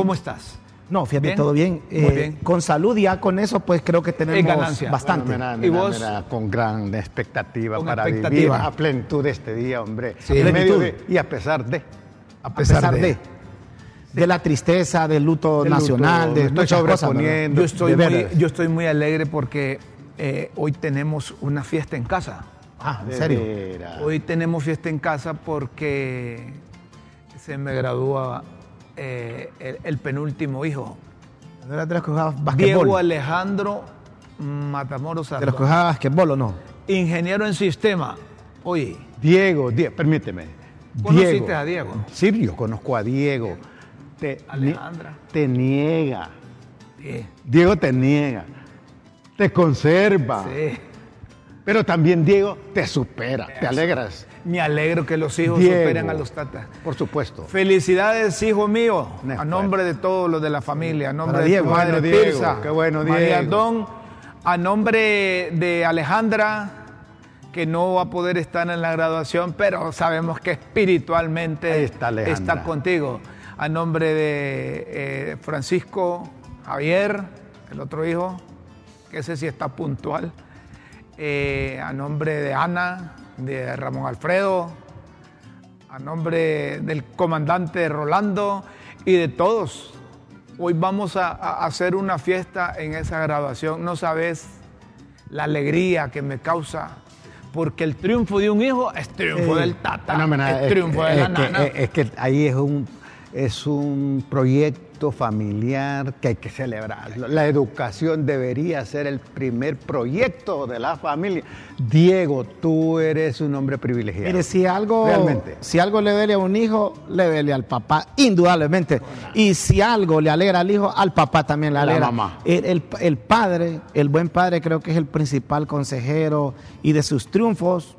¿Cómo estás? No, fíjate, ¿Bien? todo bien. Muy Eh, bien. Con salud ya con eso, pues creo que tenemos ganancia. bastante. Bueno, mira, ¿Y mira, vos? mira, con gran expectativa Con para expectativa. vivir a plenitud este día, hombre. Sí. En medio Plenitud. de- y a pesar de. a pesar, de, de la tristeza, del luto Del luto, nacional, de muchas cosas. sobreponiendo. Yo estoy, de muy, yo estoy muy alegre porque eh, hoy tenemos una fiesta en casa. Ah, en serio. Hoy tenemos fiesta en casa porque se me gradúa eh, el, el penúltimo hijo. ¿No era de los que jugaba Diego basquetbol? Matamoros Matamoros ¿De los que jugaba basquetbol o no? Ingeniero en sistema. Oye, Diego, Die- permíteme. ¿Conociste Diego. a Diego? Sí, yo conozco a Diego. Te, Alejandra. Te niega. Diego te niega. Te conserva. sí. Pero también Diego te supera. Te alegras. Me alegro que los hijos Diego. superen a los tatas. Por supuesto. Felicidades, hijo mío, a nombre de todos los de la familia, a nombre Para de Diego. tu madre Bueno, Diego, Tirsa, qué bueno, María Diego. Don, a nombre de Alejandra, que no va a poder estar en la graduación, pero sabemos que espiritualmente está está contigo. A nombre de eh, Francisco, Javier, el otro hijo, que ese sí está puntual. Eh, a nombre de Ana, de Ramón Alfredo, a nombre del comandante Rolando y de todos. Hoy vamos a, a hacer una fiesta en esa graduación. No sabes la alegría que me causa, porque el triunfo de un hijo es triunfo Eh, del tata, es Es triunfo que- de la es que- es que ahí es un, es un proyecto familiar que hay que celebrarlo. La educación debería ser el primer proyecto de la familia. Diego, tú eres un hombre privilegiado. Mire, si algo, Realmente. si algo le duele a un hijo, le duele al papá, indudablemente. Y si algo le alegra al hijo, al papá también le La alegra. mamá. El, el- el padre, el buen padre, creo que es el principal consejero y de sus triunfos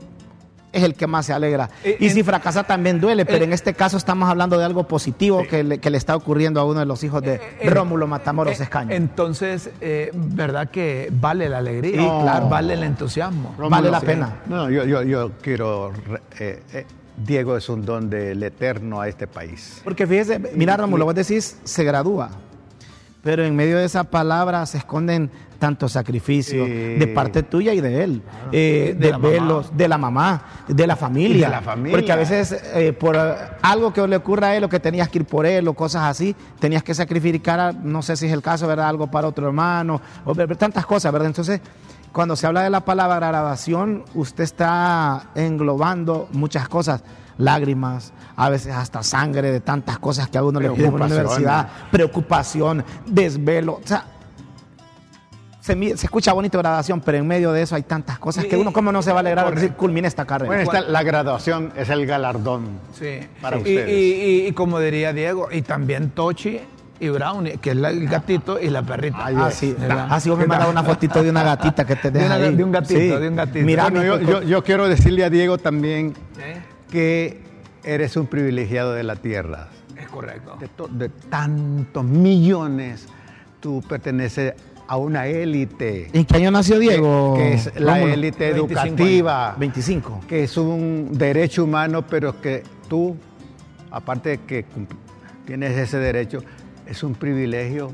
es el que más se alegra. Eh, y en- si fracasa también duele, pero eh, en este caso estamos hablando de algo positivo que, le, que le está ocurriendo a uno de los hijos de Eh, Rómulo Matamoros Eh, Escaño. Entonces, eh, ¿verdad que vale la alegría? Sí, claro. Vale el entusiasmo. Vale la pena. No, yo, yo, yo quiero. eh, eh, Diego es un don del eterno a este país. Porque fíjese, mira Rómulo, vos decís, se gradúa, pero en medio de esa palabra se esconden tantos sacrificios de parte tuya y de él, eh, De de, la mamá. de la mamá, de la familia. De la familia. Porque a veces eh, por algo que le ocurra a él o que tenías que ir por él o cosas así, tenías que sacrificar, no sé si es el caso, ¿verdad? Algo para otro hermano, o tantas cosas, ¿verdad? Entonces, cuando se habla de la palabra grabación, usted está englobando muchas cosas, lágrimas, a veces hasta sangre de tantas cosas que a uno le piden por la Preocupación. universidad, preocupación, desvelo, o sea, se, se escucha bonito grabación, pero en medio de eso hay tantas cosas que uno, ¿cómo no se va a alegrar de Correcto. decir, culmine esta carrera? Bueno, esta- la graduación es el galardón. Sí. Para ustedes. y- y- y como diría Diego, y también Tochi y Brownie, que es la- el gatito y la perrita. Ay, Ah, sí. ¿verdad? Ah, sí, vos me mandas una fotito de una gatita que te De deja una- ahí. de un gatito, Sí. de un gatito. Mira, Bueno, yo- yo quiero decirle a Diego también ¿Eh? que eres un privilegiado de la tierra. Es correcto. De, to- de tantos millones, tú perteneces a una élite. ¿En qué año nació Diego? que es la élite 25 educativa, 25. que es un derecho humano, pero que tú, aparte de que tienes ese derecho, es un privilegio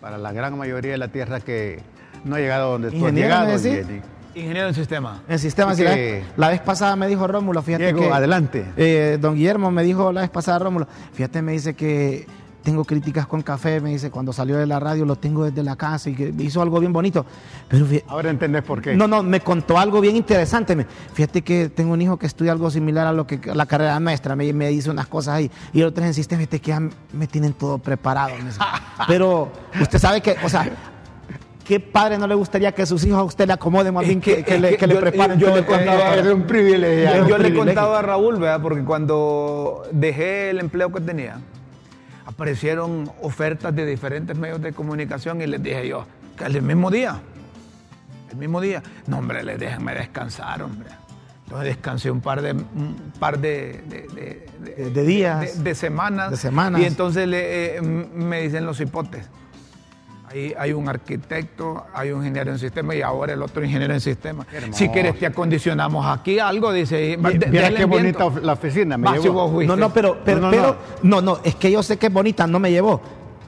para la gran mayoría de la tierra que no ha llegado donde tú has llegado. Jenny. Ingeniero en sistema. En sistema, Así sí, la, la vez pasada me dijo Rómulo, fíjate Diego, que... adelante. eh, don Guillermo me dijo la vez pasada, Rómulo, fíjate, me dice que tengo críticas con café, me dice, cuando salió de la radio lo tengo desde la casa y que hizo algo bien bonito. Pero Ahora entendés por qué. No, no, me contó algo bien interesante. Me- Fíjate que tengo un hijo que estudia algo similar a lo que la carrera nuestra. Me, me dice unas cosas ahí. Y el otro es en sistema, fíjate que ya me tienen todo preparado. me dice. Pero usted sabe que, o sea, ¿qué padre no le gustaría que sus hijos a usted le acomoden más bien que, que- que es le, que preparen? yo le contaba- un. Yo, un le a Raúl, ¿verdad? Porque cuando dejé el empleo que tenía, aparecieron ofertas de diferentes medios de comunicación y les dije yo, que el mismo día, el mismo día, no hombre, les déjenme descansar, hombre. Entonces descansé un par de, un par de, de- de- De- de días. de, de semanas. De semanas. Y entonces le, eh, me dicen los hipotes, Hay, hay un arquitecto, hay un ingeniero en sistema y ahora el otro ingeniero en sistema. Si quieres te acondicionamos aquí algo, dice. Mira qué bonita la oficina. Me llevó. No, no, pero, pero, No, no, pero, no, no, es que yo sé que es bonita, no me llevó,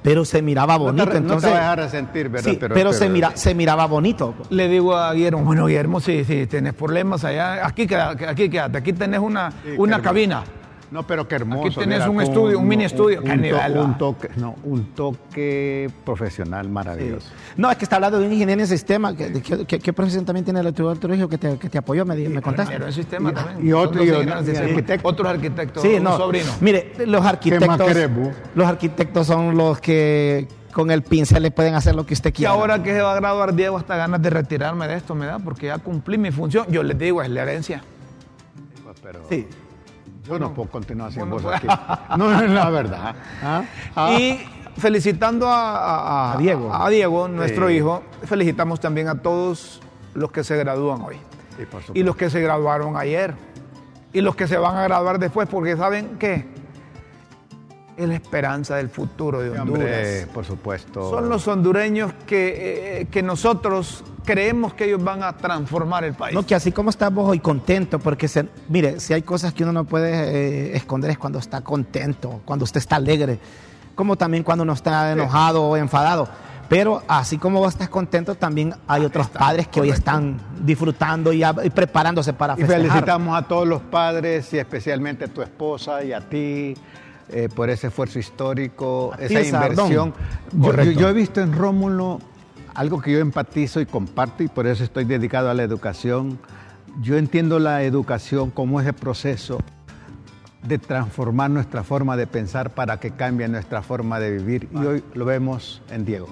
pero se miraba No te, bonito, no te entonces. vas a dejar sentir, ¿verdad? sí, pero, se, mira, se miraba bonito. Le digo a Guillermo, bueno Guillermo, si, si tenés problemas allá, aquí, queda- aquí quédate, aquí tenés una, Sí, una cabina. No, pero qué hermoso. Aquí tenés mira, un estudio, un mini estudio. Un, un toque, no, un toque profesional maravilloso. No, es que está hablando de un ingeniero en sistema. ¿Qué, qué- qué- qué profesión también tiene el Trujillo que te, que te apoyó? Me, me contaste. Ingeniero en sistema Y- también. y otro- y y arquitecto. Otros arquitectos, Sí, un no. sobrino. Mire, los arquitectos. Los arquitectos son los que con el pincel le pueden hacer lo que usted Y quiera. ahora que se va a graduar Diego, hasta ganas de retirarme de esto me da, porque ya cumplí mi función. Yo les digo, es la herencia. Pero Sí. Yo no puedo continuar bueno, vos pues. aquí. No, es la verdad. ¿Ah? Ah. Y felicitando a, a- A Diego. a Diego, nuestro Sí. hijo, felicitamos también a todos los que se gradúan hoy. Sí, y los que se graduaron ayer. Y los que se van a graduar después, porque ¿saben qué? Es la esperanza del futuro de Honduras. hombre, por supuesto. Son los hondureños que, eh, que nosotros creemos que ellos van a transformar el país. No, que así como estás vos hoy contento, porque se- mire, si hay cosas que uno no puede eh, esconder es cuando está contento, cuando usted está alegre, como también cuando uno está enojado o enfadado. Pero así como vos estás contento, también hay otros padres que hoy están disfrutando y, a- y preparándose para Y festejar. felicitamos a todos los padres y especialmente a tu esposa y a ti eh, por ese esfuerzo histórico, esa inversión. Yo, yo- yo he visto en Rómulo algo que yo empatizo y comparto y por eso estoy dedicado a la educación. Yo entiendo la educación como ese proceso de transformar nuestra forma de pensar para que cambie nuestra forma de vivir y hoy lo vemos en Diego.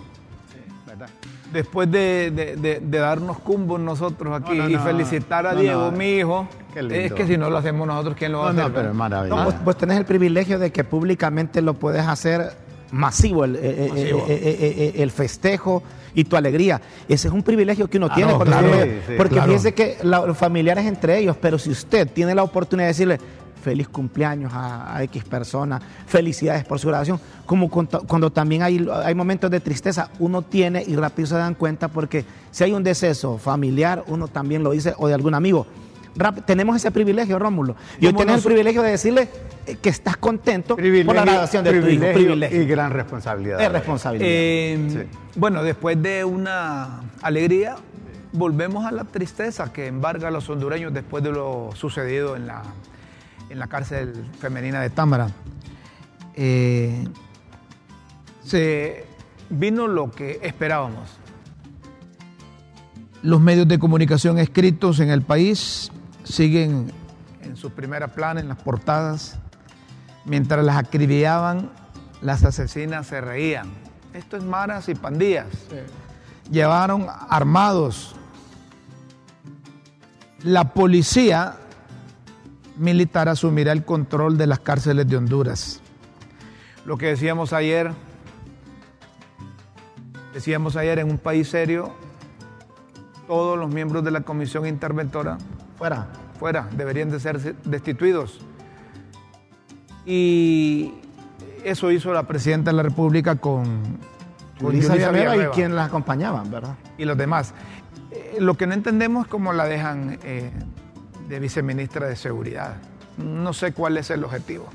¿verdad? Después de, de- de- de darnos cumbos nosotros aquí No, no, y no. felicitar a No, Diego, no. mi hijo, Qué lindo. es que si no lo hacemos nosotros, ¿quién lo va No, a no, hacer? pero es maravilloso. No, vos, vos tenés el privilegio de que públicamente lo puedes hacer masivo el, eh, eh, Masivo. eh, eh, eh, eh, el festejo y tu alegría. Ese es un privilegio que uno tiene. no, porque claro. porque- Sí, sí, porque claro. fíjese que la- los familiares entre ellos, pero si usted tiene la oportunidad de decirle feliz cumpleaños a, a X persona, felicidades por su graduación, como cuando, cuando también hay, hay momentos de tristeza, uno tiene y rápido se dan cuenta porque si hay un deceso familiar, uno también lo dice, o de algún amigo. Rap- tenemos ese privilegio, Rómulo. Y hoy tienes el privilegio de decirle eh, que estás contento por la graduación de tu hijo. privilegio Privilegio. y gran responsabilidad. Es responsabilidad. Eh, Sí. Bueno, después de una alegría, volvemos a la tristeza que embarga a los hondureños después de lo sucedido en la, en la cárcel femenina de Támara. Eh, se vino lo que esperábamos. Los medios de comunicación escritos en el país siguen en su primera plana, en las portadas. Mientras las acribillaban, las asesinas se reían. Esto es maras y pandillas. Llevaron armados. La policía militar asumirá el control de las cárceles de Honduras. Lo que decíamos ayer, decíamos ayer en un país serio, todos los miembros de la comisión interventora Fuera. fuera, deberían de ser destituidos. Y eso hizo la presidenta de la República con, con Villanueva y quienes las acompañaban, ¿verdad? y los demás. Eh, lo que no entendemos es cómo la dejan eh, de viceministra de Seguridad. No sé cuál es el objetivo.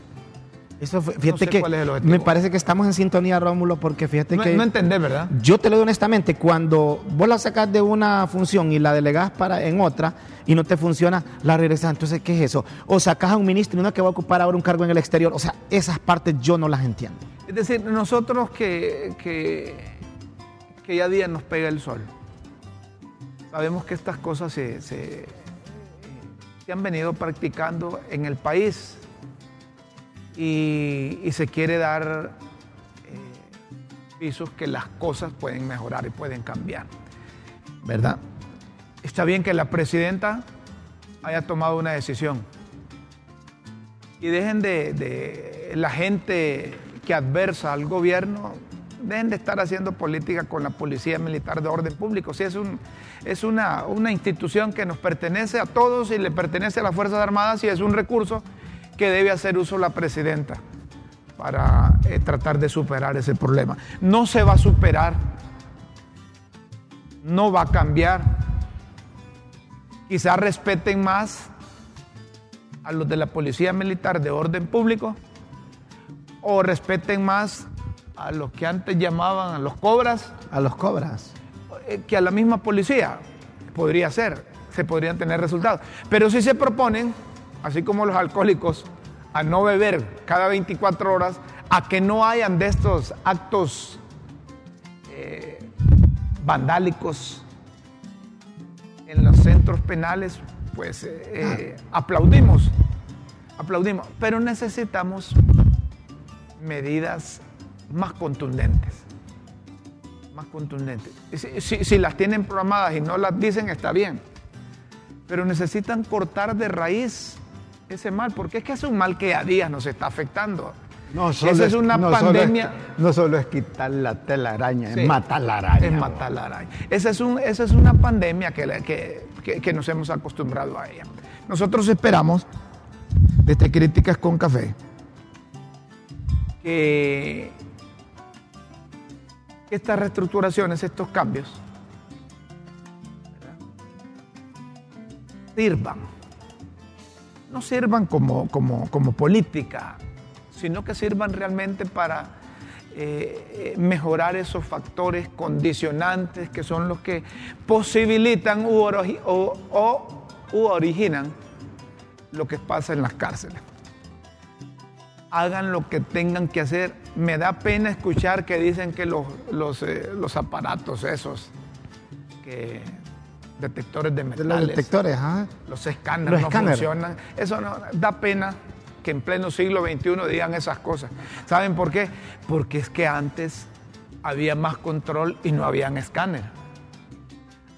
Eso fue- fíjate sé que cuál es el objetivo. me parece que estamos en sintonía, Rómulo, porque fíjate No, que no entendés, ¿verdad? yo te lo digo honestamente, cuando vos la sacás de una función y la delegás para en otra y no te funciona, la regresas. Entonces, ¿qué es eso? O sacás a un ministro y uno que va a ocupar ahora un cargo en el exterior. O sea, esas partes yo no las entiendo. Es decir, nosotros que, que, que ya día nos pega el sol, sabemos que estas cosas se, se, han venido practicando en el país y, se quiere dar eh, pisos que las cosas pueden mejorar y pueden cambiar. ¿Verdad? Está bien que la presidenta haya tomado una decisión y dejen de, de la gente que adversa al gobierno, dejen de estar haciendo política con la policía militar de orden público. Si es, un, es una, una institución que nos pertenece a todos y le pertenece a las Fuerzas Armadas y es un recurso que debe hacer uso la presidenta para eh, tratar de superar ese problema. No se va a superar no va a cambiar. Quizás respeten más a los de la Policía Militar de Orden Público o respeten más a los que antes llamaban a los cobras. A los cobras. Eh, que a la misma policía. Podría ser, se podrían tener resultados. Pero si se proponen, así como los alcohólicos, a no beber cada 24 horas, a que no hayan de estos actos eh, vandálicos en los centros penales, pues eh, aplaudimos, aplaudimos, pero necesitamos medidas más contundentes, más contundentes. Si, si, las tienen programadas y no las dicen, está bien, pero necesitan cortar de raíz ese mal, porque es que es un mal que a días nos está afectando. No solo es una pandemia. no solo es quitar la telaraña, es matar la araña. Es matar la araña. Esa es, un, esa es una pandemia que, que, que, nos hemos acostumbrado a ella. Nosotros esperamos, desde Críticas con Café, que estas reestructuraciones, estos cambios, sirvan. No sirvan como, como, como política, sino que sirvan realmente para eh, mejorar esos factores condicionantes que son los que posibilitan u, o, originan lo que pasa en las cárceles. Hagan lo que tengan que hacer. Me da pena escuchar que dicen que los, los, eh, aparatos esos, que detectores de metales, los detectores, los escáneres no funcionan. Eso no da pena que en pleno siglo XXI digan esas cosas. ¿Saben por qué? Porque es que antes había más control y no habían escáner.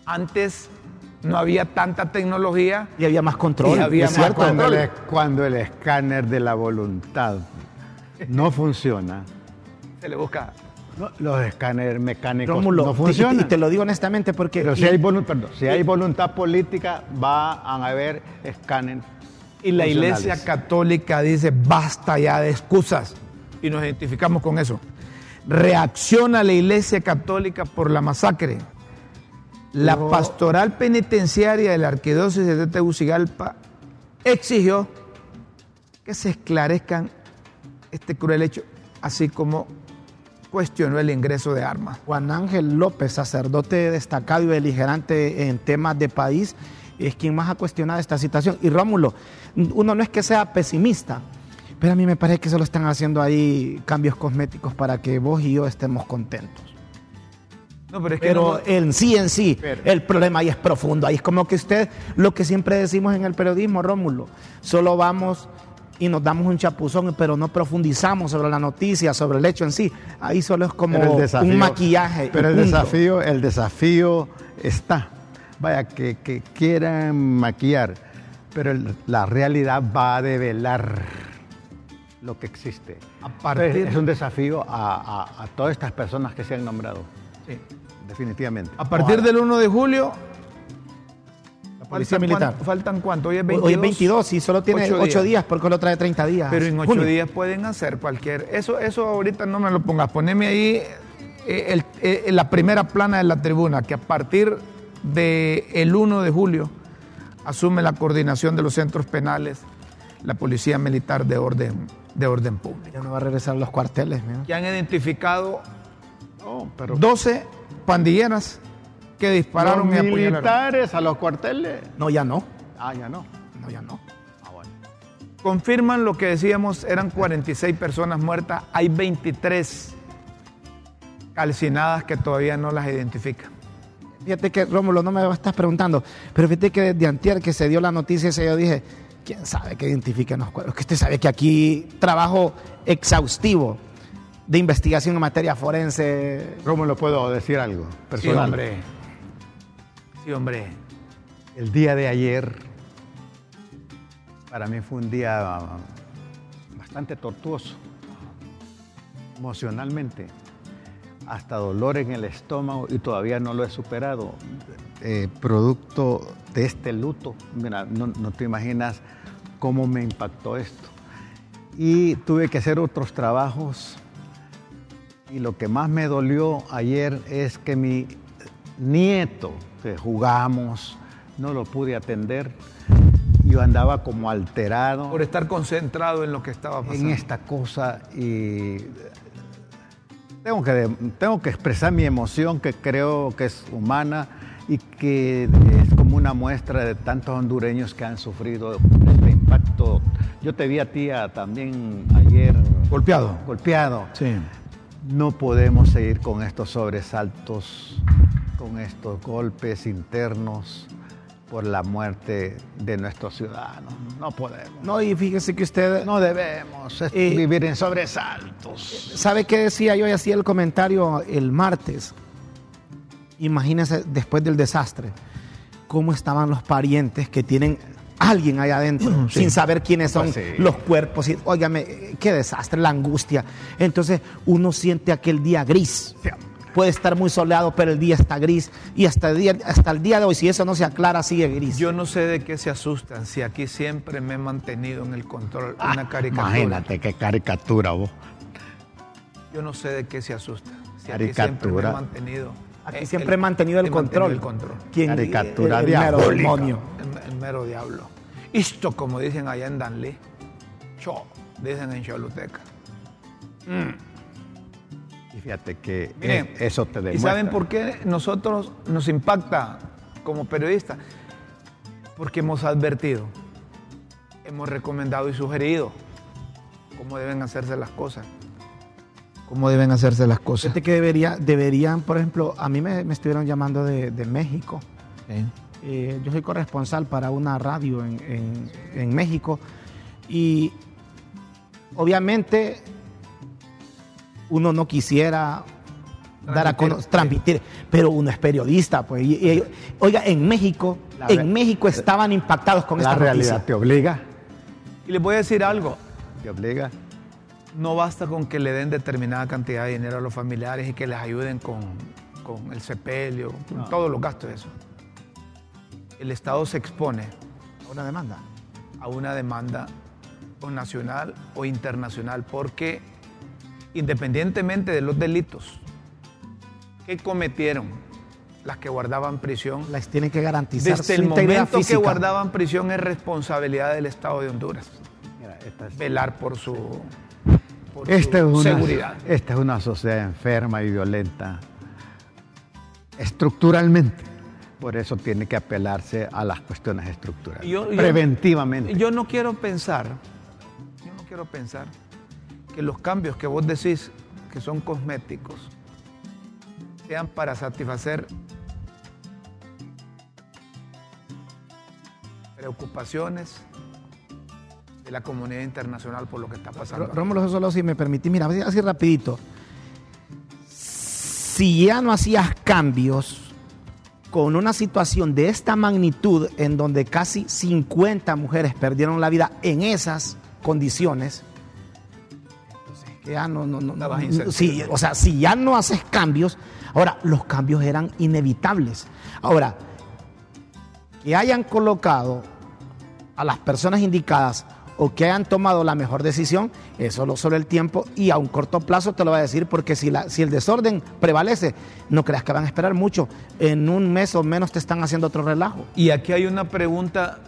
Antes no había tanta tecnología. Y había más control. Y había más cuando, El, cuando el escáner de la voluntad no funciona. Se le busca los escáneres mecánicos no funcionan. Y te lo digo honestamente porque... Pero si, hay, si hay voluntad política, va a haber escáneres y la Iglesia Católica dice, basta ya de excusas. Y nos identificamos con eso. Reacciona la Iglesia Católica por la masacre. La pastoral penitenciaria de la Arquidiócesis de Tegucigalpa exigió que se esclarezcan este cruel hecho, así como cuestionó el ingreso de armas. Juan Ángel López, sacerdote destacado y beligerante en temas de país, es quien más ha cuestionado esta situación. Y Rómulo, uno no es que sea pesimista, pero a mí me parece que solo están haciendo ahí cambios cosméticos para que vos y yo estemos contentos. No, pero, es que pero en sí, en sí, el problema ahí es profundo. Ahí es como que usted, lo que siempre decimos en el periodismo, Rómulo, solo vamos y nos damos un chapuzón, pero no profundizamos sobre la noticia, sobre el hecho en sí. Ahí solo es como un maquillaje. Pero el desafío, el desafío está vaya, que, quieran maquillar, pero la realidad va a develar lo que existe. es un desafío a, todas estas personas que se han nombrado. Sí. Definitivamente. A partir del 1 de julio, la Policía Militar. ¿Faltan cuánto? Hoy es 22. Hoy es 22 y solo tiene 8 días. porque lo trae 30 días. Pero en 8 días pueden hacer cualquier. Eso, eso ahorita no me lo pongas. Poneme ahí eh, eh, la primera plana de la tribuna, que a partir del el 1 de julio asume la coordinación de los centros penales la Policía Militar de Orden, de orden Público. Ya no va a regresar a los cuarteles. Que han identificado 12 pandilleras que dispararon los militares a los cuarteles? No, ya no. Ah, ya no. No, ya no. Ah, bueno. Confirman lo que decíamos, eran 46 personas muertas, hay 23 calcinadas que todavía no las identifican. Fíjate que, Rómulo, no me estás preguntando, pero fíjate que desde antier que se dio la noticia esa, yo dije, ¿quién sabe que identifiquen los cuerpos? Que usted sabe que aquí trabajo exhaustivo de investigación en materia forense. ¿Cómo puedo decir algo personal? Sí, hombre. Sí, hombre. El día de ayer, para mí fue un día bastante tortuoso, emocionalmente hasta dolor en el estómago y todavía no lo he superado. Eh, producto de este luto, mira, no, te imaginas cómo me impactó esto. Y tuve que hacer otros trabajos y lo que más me dolió ayer es que mi nieto, que jugamos, no lo pude atender. Yo andaba como alterado Por estar concentrado en lo que estaba en pasando. esta cosa y tengo que, tengo que expresar mi emoción que creo que es humana y que es como una muestra de tantos hondureños que han sufrido este impacto. Yo te vi a ti también ayer Golpeado. golpeado. Sí. No podemos seguir con estos sobresaltos, con estos golpes internos por la muerte de nuestros ciudadanos. No podemos. No, y fíjese que usted No debemos Eh, vivir en sobresaltos. ¿Sabe qué decía yo y hacía el comentario el martes? Imagínese después del desastre, cómo estaban los parientes que tienen alguien allá adentro, sin saber quiénes son Pues sí. los cuerpos. Y, óigame, qué desastre, la angustia. Entonces uno siente aquel día gris. Sí. Puede estar muy soleado, pero el día está gris. Y hasta el día, hasta el día de hoy, si eso no se aclara, sigue gris. Yo no sé de qué se asustan, si aquí siempre me he mantenido en el control. una caricatura. Ah, Imagínate qué caricatura vos. Yo no sé de qué se asustan. Si aquí siempre me Caricatura. he mantenido. Aquí siempre he mantenido el he mantenido control. el control. ¿Quién- Caricatura el mero diabólica. demonio. El, el mero diablo. Esto, como dicen allá en Danlí, cho, dicen en Choluteca. Y fíjate que Miren, eso te demuestra. ¿Y saben por qué nosotros nos impacta como periodistas? Porque hemos advertido, hemos recomendado y sugerido cómo deben hacerse las cosas. Cómo deben hacerse las cosas. Fíjate que debería, deberían, por ejemplo, a mí me, me estuvieron llamando de, de México. Eh, yo soy corresponsal para una radio en, en- en México y obviamente uno no quisiera dar a Transmitir, conocer, transmitir, pero uno es periodista, pues. y- y- oiga, en México, La en México estaban impactados con La esta realidad noticia. te obliga, Y les voy a decir algo, te obliga. no basta con que le den determinada cantidad de dinero a los familiares y que les ayuden con, con el sepelio, con todos los gastos de eso. El Estado se expone Una demanda. a una demanda o nacional o internacional, porque independientemente de los delitos que cometieron las que guardaban prisión, Les tienen que garantizar desde el momento que guardaban prisión es responsabilidad del Estado de Honduras Mira, esta es, velar por su, por esta es su una, seguridad. esta es una sociedad enferma y violenta estructuralmente. Por eso tiene que apelarse a las cuestiones estructurales. Yo- yo- preventivamente. Yo no quiero pensar, yo no quiero pensar que los cambios que vos decís que son cosméticos sean para satisfacer preocupaciones de la comunidad internacional por lo que está pasando. Ró- Rómulo solo si me permitís, mira, así rapidito. Si ya no hacías cambios con una situación de esta magnitud en donde casi 50 mujeres perdieron la vida en esas condiciones, entonces que ya no, no, no, no- sí, o sea, si ya no haces cambios, ahora los cambios eran inevitables. Ahora, que hayan colocado a las personas indicadas o que hayan tomado la mejor decisión, eso lo sobre el tiempo y a un corto plazo te lo voy a decir, porque si, la, si el desorden prevalece, no creas que van a esperar mucho. En un mes o menos te están haciendo otro relajo. Y aquí hay una pregunta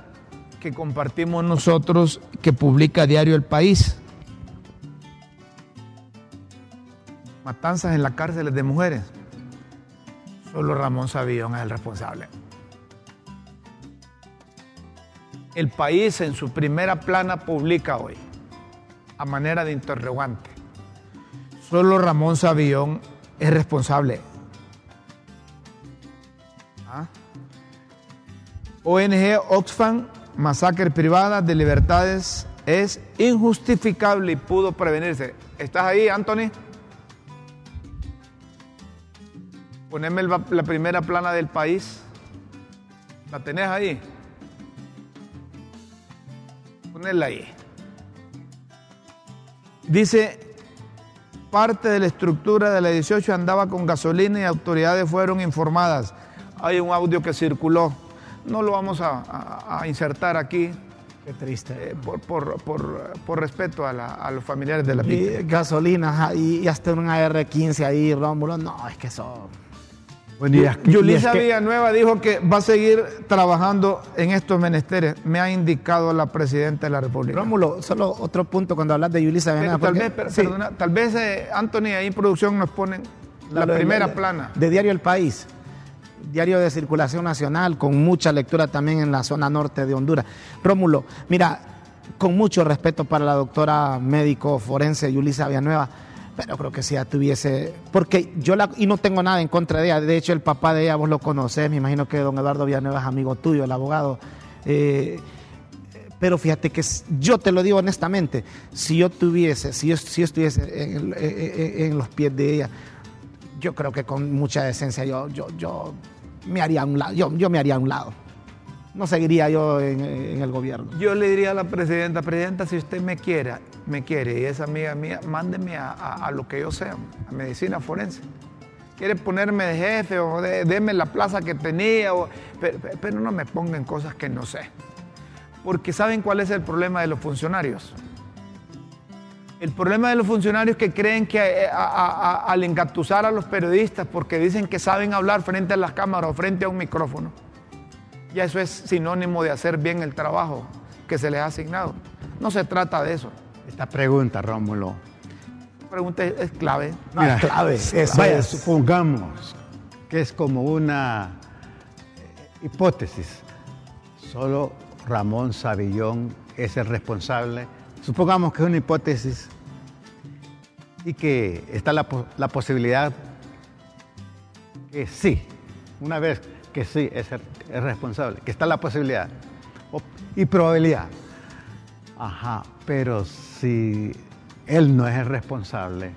que compartimos nosotros que publica Diario El País. Matanzas en las cárceles de mujeres. Solo Ramón Savillón es el responsable. El país en su primera plana publica hoy, a manera de interrogante, solo Ramón Savillón es responsable. ¿Ah? ONG Oxfam, masacre privada de libertades es injustificable y pudo prevenirse. ¿Estás ahí, Anthony? Poneme la primera plana del país. ¿La tenés ahí? Ponela ahí. Dice, parte de la estructura de la 18 andaba con gasolina y autoridades fueron informadas. Hay un audio que circuló. No lo vamos a, a- a insertar aquí Qué triste. eh, por, por- por- por respeto a, la- a los familiares de la Y víctima. gasolina y hasta un AR-15 ahí, Rómulo. No, es que eso. Bueno, y y Yulisa Villanueva dijo que va a seguir trabajando en estos menesteres. Me ha indicado la presidenta de la República. Rómulo, solo otro punto cuando hablas de Yulisa Pero Villanueva, tal vez, sí, perdona, tal vez eh, Anthony ahí en producción nos ponen la primera de- plana. De Diario El País, diario de circulación nacional, con mucha lectura también en la zona norte de Honduras. Rómulo, mira, con mucho respeto para la doctora médico forense Yulisa Villanueva, pero creo que si ya tuviese, porque yo la, y no tengo nada en contra de ella, de hecho el papá de ella vos lo conocés, me imagino que don Eduardo Villanueva es amigo tuyo, el abogado. eh, pero fíjate que yo te lo digo honestamente, si yo tuviese, si yo, si estuviese en los pies de ella, yo creo que con mucha decencia yo, yo, yo me haría a un lado, yo, yo me haría a un lado. No seguiría yo en, en el gobierno. Yo le diría a la presidenta, presidenta, si usted me quiera, me quiere y es amiga mía, mándeme a, lo que yo sea, a medicina forense. Quiere ponerme de jefe o de- deme la plaza que tenía, pero, no me pongan cosas que no sé. Porque ¿saben cuál es el problema de los funcionarios? El problema de los funcionarios que creen que eh, al engatusar a los periodistas porque dicen que saben hablar frente a las cámaras o frente a un micrófono, ya eso es sinónimo de hacer bien el trabajo que se les ha asignado. No se trata de eso. Esta pregunta, Rómulo. Pregunta es, clave. No, es clave, vaya, es. supongamos que es como una eh, hipótesis. Solo Ramón Savillón es el responsable. Supongamos que es una hipótesis y que está la posibilidad que sí, una vez que sí es, el- es responsable, que está la posibilidad y probabilidad. Ajá, pero si él no es el responsable,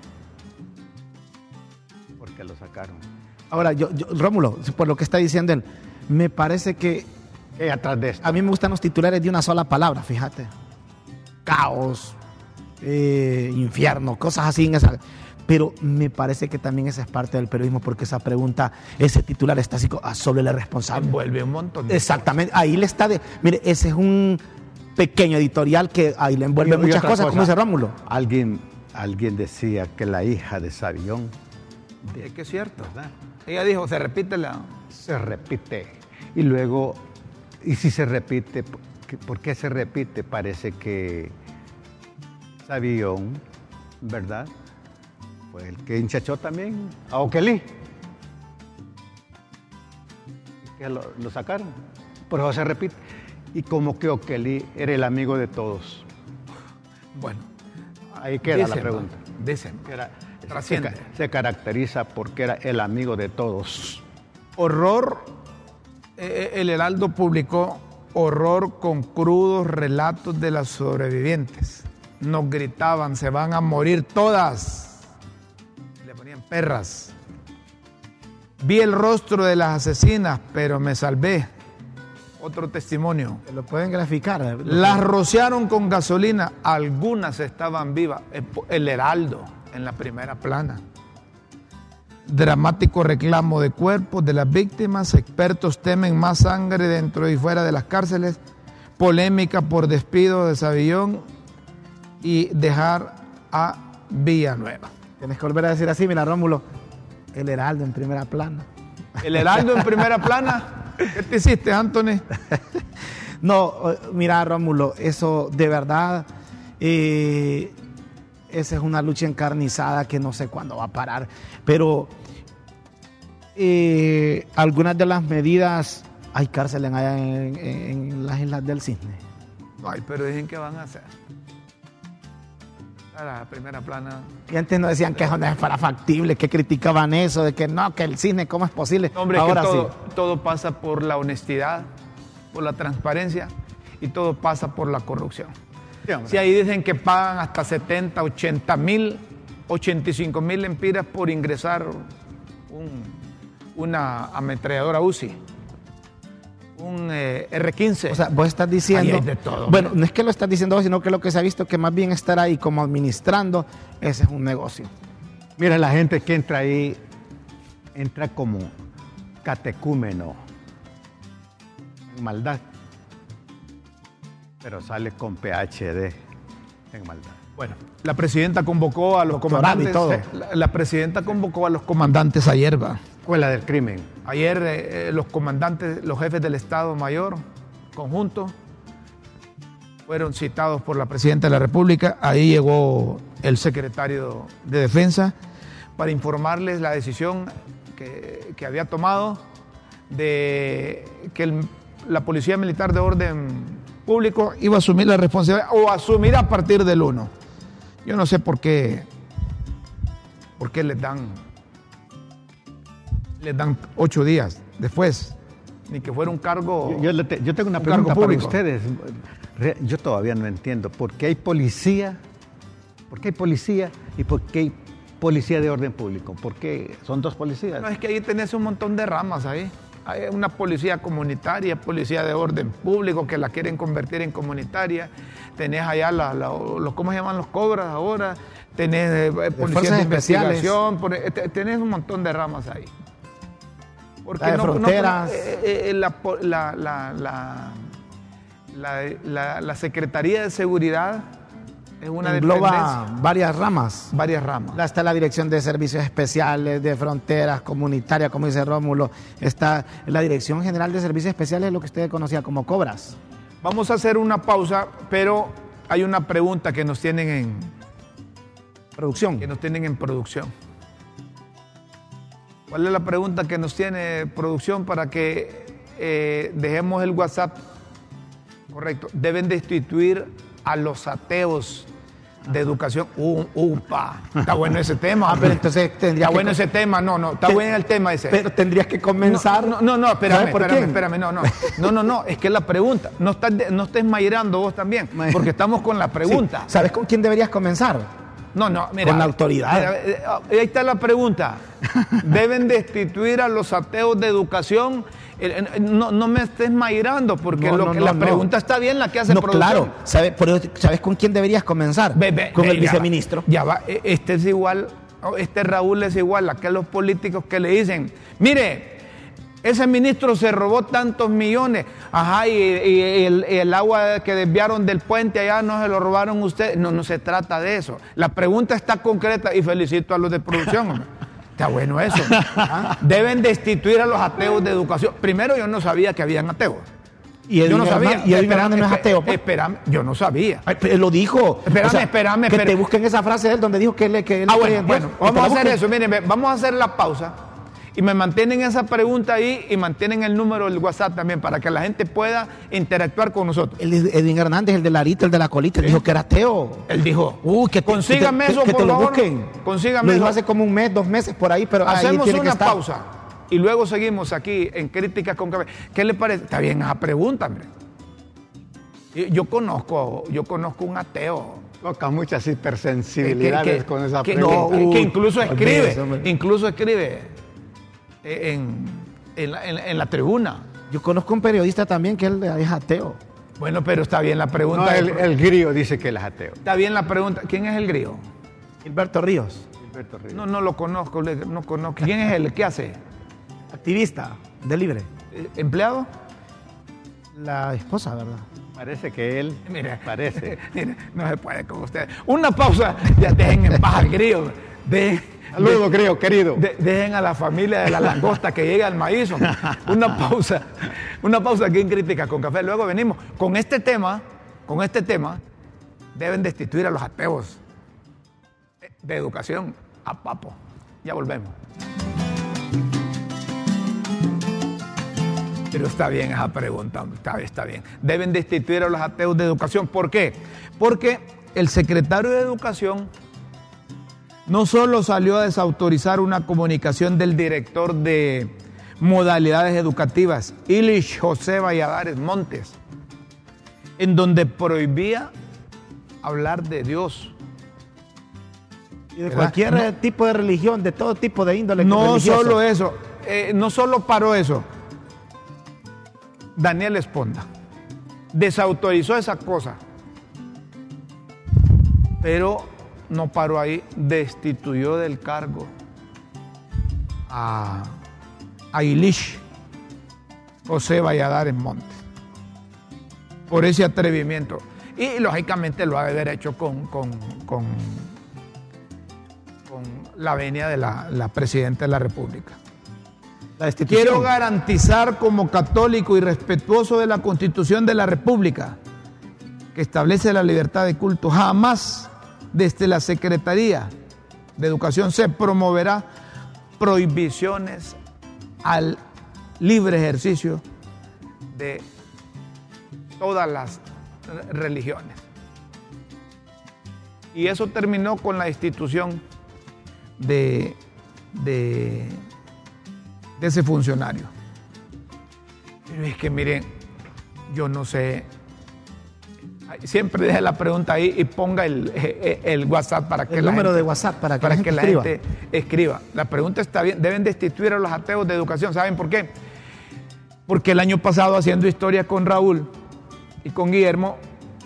¿por qué lo sacaron? Ahora, yo, yo- Rómulo, por lo que está diciendo él, me parece que ¿Qué hay atrás de esto? a mí me gustan los titulares de una sola palabra, fíjate. Caos, eh, infierno, cosas así en esa. Pero me parece que también esa es parte del periodismo, porque esa pregunta, ese titular está así sobre el responsable. Envuelve un montón de Exactamente, ahí le está de. Mire, ese es un pequeño editorial que ahí le envuelve Y- muchas cosas, cosa, como dice Rómulo. Alguien, alguien decía que la hija de Savillón Es que es cierto. ¿verdad? Ella dijo, se repite la... se repite. Y luego, y si se repite, ¿qué- ¿por qué se repite? Parece que Savillón, ¿verdad? Fue el que hinchachó también a Oquelí. Que lo, lo sacaron. Por eso se repite. Y como que Oquelí era el amigo de todos. Bueno, Ahí queda la pregunta. Dicen. Que era- se, se caracteriza porque era el amigo de todos. Horror, eh, el Heraldo publicó horror con crudos relatos de las sobrevivientes. Nos gritaban, se van a morir todas. Perras. Vi el rostro de las asesinas, pero me salvé. Otro testimonio. Lo pueden graficar. eh, Las rociaron con gasolina, algunas estaban vivas. El- El Heraldo en la primera plana. Dramático reclamo de cuerpos de las víctimas, expertos temen más sangre dentro y fuera de las cárceles, polémica por despido de Savillón y dejar a Villanueva. Tienes que volver a decir así, mira, Rómulo. El Heraldo en primera plana. El Heraldo en primera plana. ¿Qué te hiciste, Anthony? No, eh, mira, Rómulo, eso de verdad, eh, esa es una lucha encarnizada que no sé cuándo va a parar. Pero eh, algunas de las medidas, hay cárcel en, en- en las islas del Cisne. Ay, pero dicen que van a hacer. A la primera plana. Y antes nos decían que eso no es para factible, que criticaban eso, de que no, que el Cisne, ¿cómo es posible? No, hombre, es Ahora que todo, sí. todo pasa por la honestidad, por la transparencia y todo pasa por la corrupción. Sí. Si ahí dicen que pagan hasta 70, 80 mil, 85 mil empiras por ingresar un- una ametralladora UCI, un eh, R-15. O sea, vos estás diciendo. Ahí hay de todo, bueno, no es que lo estás diciendo vos, sino que lo que se ha visto que más bien estar ahí como administrando, ese es un negocio. Mira, la gente que entra ahí entra como catecúmeno en maldad, pero sale con PhD en maldad. Bueno, la presidenta convocó a los Doctorado comandantes. todo. eh, La, la presidenta convocó a los comandantes ayer, va. Escuela del crimen. Ayer eh, eh, los comandantes, los jefes del Estado Mayor, conjunto, fueron citados por la Presidenta de la República. Ahí llegó el secretario de Defensa para informarles la decisión que, que había tomado de que el- la Policía Militar de Orden Público iba a asumir la responsabilidad o asumir a partir del 1. Yo no sé por qué, por qué les dan, les dan ocho días después, ni que fuera un cargo. Yo, yo le te- yo tengo una un pregunta para ustedes. Yo todavía no entiendo por qué hay policía, por qué hay policía y por qué hay policía de orden público. ¿Por qué son dos policías? No, es que ahí tenés un montón de ramas ahí. Hay una policía comunitaria, policía de orden público que la quieren convertir en comunitaria. Tenés allá la- la- los, ¿cómo se llaman los cobras ahora? Tenés eh, policías de especiales. investigación, eh, te- tenés un montón de ramas ahí. Porque La de fronteras. eh, eh, la- la Secretaría de Seguridad es una engloba varias ramas. varias ramas. Está la Dirección de Servicios Especiales, de Fronteras, Comunitaria, como dice Rómulo. Está la Dirección General de Servicios Especiales, lo que usted conocía como Cobras. Vamos a hacer una pausa, pero hay una pregunta que nos tienen en, Producción. que nos tienen en producción. ¿Cuál es la pregunta que nos tiene producción para que eh, dejemos el WhatsApp? Correcto. Deben destituir a los ateos de educación. Uh, upa, está bueno ese tema. Ah, pero entonces tendría está bueno ese tema. No, no, está bueno el tema ese. Pero tendrías que comenzar. No, no, no, espérame, ¿Sabe por espérame, quién? espérame, no, no. No, no, no, es que la pregunta, no estás, de- no estés mairando vos también, porque estamos con la pregunta. Sí. ¿Sabes con quién deberías comenzar? No, no, mira. Con la autoridad. mira, eh, ahí está la pregunta. Deben destituir a los ateos de educación. Eh, eh, No, no me estés mairando, porque No, lo que- la pregunta está bien, la que hace No, producción. claro. ¿Sabe- por eso- ¿Sabes con quién deberías comenzar? Con ve, el ya va, viceministro. Ya va, este es igual, este Raúl es igual a aquellos políticos que le dicen, mire, ese ministro se robó tantos millones, ajá, y, y el, el agua que desviaron del puente allá no se lo robaron ustedes. No, no se trata de eso. La pregunta está concreta y felicito a los de producción. Está bueno eso. ¿ah? Deben destituir a los ateos de educación. Primero, yo no sabía que habían ateos. Y Edwin yo no sabía. Hernández- y Edwin Espérame, Hernández no es ateo. pues. Yo no sabía. Ay, lo dijo. Espérame, espérame, Que espérame. te busquen esa frase de él donde dijo que él, que él Ah, bueno, Que vamos a hacer busquen. eso. Miren, vamos a hacer la pausa y me mantienen esa pregunta ahí y mantienen el número del WhatsApp también para que la gente pueda interactuar con nosotros. El Edwin Hernández, el de Larita, el de la colita, él dijo que era ateo. Él dijo, Uy, que te- consígame que eso, que por te lo favor. busquen. Consígame Lo dijo eso. hace como un mes, dos meses por ahí, pero ahí Hacemos tiene que una estar. pausa y luego seguimos aquí en Críticas con Café. ¿Qué le parece? Está bien esa pregunta, hombre. Yo, conozco, yo conozco un ateo. Toca muchas hipersensibilidades que- con esa que- pregunta. que- No, que uy, incluso escribe, incluso escribe en, en la, en- en la tribuna. Yo conozco un periodista también que él es ateo. Bueno, pero está bien la pregunta. No, el, el grillo dice que él es ateo. Está bien la pregunta. ¿Quién es el grillo? Gilberto Ríos, Gilberto Ríos. No, no lo conozco, no conozco. ¿Quién es él? ¿Qué hace? activista de Libre. Eh, ¿Empleado? La esposa, ¿verdad? Parece que él. Mire, Parece. mire, no se puede con usted. Una pausa, ya dejen en paz al grillo. Dejen, Saludos, querido. de- dejen a la familia de la langosta que llegue al maíz. hombre. Una pausa, una pausa aquí en Crítica con Café. Luego venimos con este tema, con este tema, deben destituir a los ateos de educación a papo. Ya volvemos. Pero está bien esa pregunta, está, está bien. Deben destituir a los ateos de educación. ¿Por qué? Porque el secretario de Educación no solo salió a desautorizar una comunicación del director de modalidades educativas, Ilish José Valladares Montes, en donde prohibía hablar de Dios. Y de ¿Verdad? cualquier No. tipo de religión, de todo tipo de índole. No religiosa. solo eso, eh, no solo paró eso. Daniel Esponda desautorizó esa cosa, pero no paró ahí, destituyó del cargo a, a Ilish José Valladares Montes por ese atrevimiento. Y lógicamente lo ha de haber hecho con, con, con, con la venia de la, la presidenta de la República. La. Quiero garantizar como católico y respetuoso de la Constitución de la República que establece la libertad de culto. Jamás desde la Secretaría de Educación se promoverá prohibiciones al libre ejercicio de todas las religiones. Y eso terminó con la institución de, de, ese funcionario. Es que miren, yo no sé, siempre deje la pregunta ahí y ponga el, el WhatsApp para que el la número gente, de WhatsApp para que para la que gente la escriba. gente escriba. La pregunta está bien, deben destituir a los ateos de educación. ¿Saben por qué? Porque el año pasado, haciendo historia con Raúl y con Guillermo,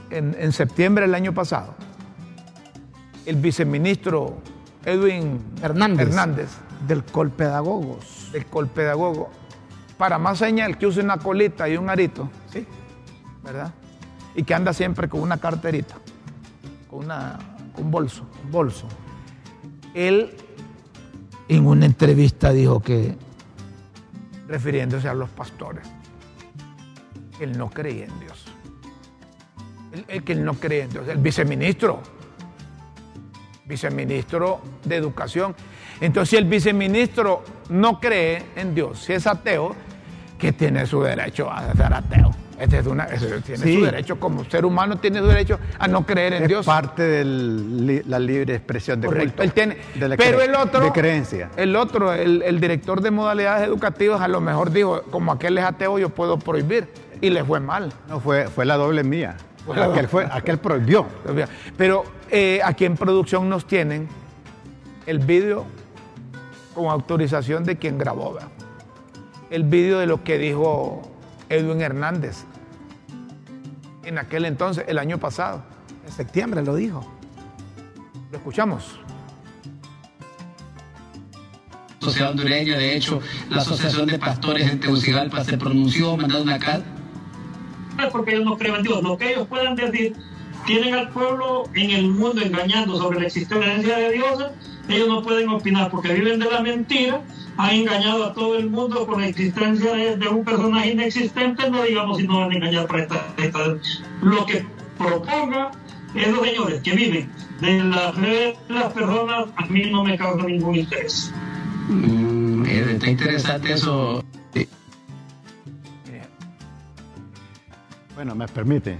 en, en septiembre del año pasado, el viceministro Edwin Hernández. Hernández Del Colpedagogos. del colpedagogo, para más señal que use una colita y un arito, Sí. ¿verdad? Y que anda siempre con una carterita, con, una, con un bolso. Un bolso. Él en una entrevista dijo que, refiriéndose a los pastores, que él no creía en Dios. Él, él que él no creía en Dios. El viceministro, viceministro de Educación. Entonces, si el viceministro no cree en Dios, si es ateo, que tiene su derecho a ser ateo. Este es una, ese tiene Sí. su derecho, como ser humano tiene su derecho a no creer en es Dios. parte de la libre expresión de Correcto, culto. él tiene. de pero el otro, De creencia. el otro, el, el director de modalidades educativas, a lo mejor dijo, como aquel es ateo, yo puedo prohibir. Y le fue mal. No, fue, fue la doble mía. Fue la aquel, doble. fue, aquel prohibió. Pero eh, aquí en producción nos tienen el vídeo con autorización de quien grabó. ¿verdad? El vídeo de lo que dijo Edwin Hernández en aquel entonces, el año pasado. En septiembre lo dijo. Lo escuchamos. Sociedad hondureña, de hecho, la Asociación de Pastores en Tegucigalpa se pronunció, mandando una carta. es porque ellos no creen en Dios. Lo que ellos puedan decir, tienen al pueblo en el mundo engañando sobre la existencia de Dios, ellos no pueden opinar porque viven de la mentira, han engañado a todo el mundo con la existencia de, de un personaje inexistente, no digamos si no van a engañar para esta, esta- Lo que proponga esos señores que viven de la fe de las personas, a mí no me causa ningún interés. Mm, eh, está interesante eso. Bueno, me permite.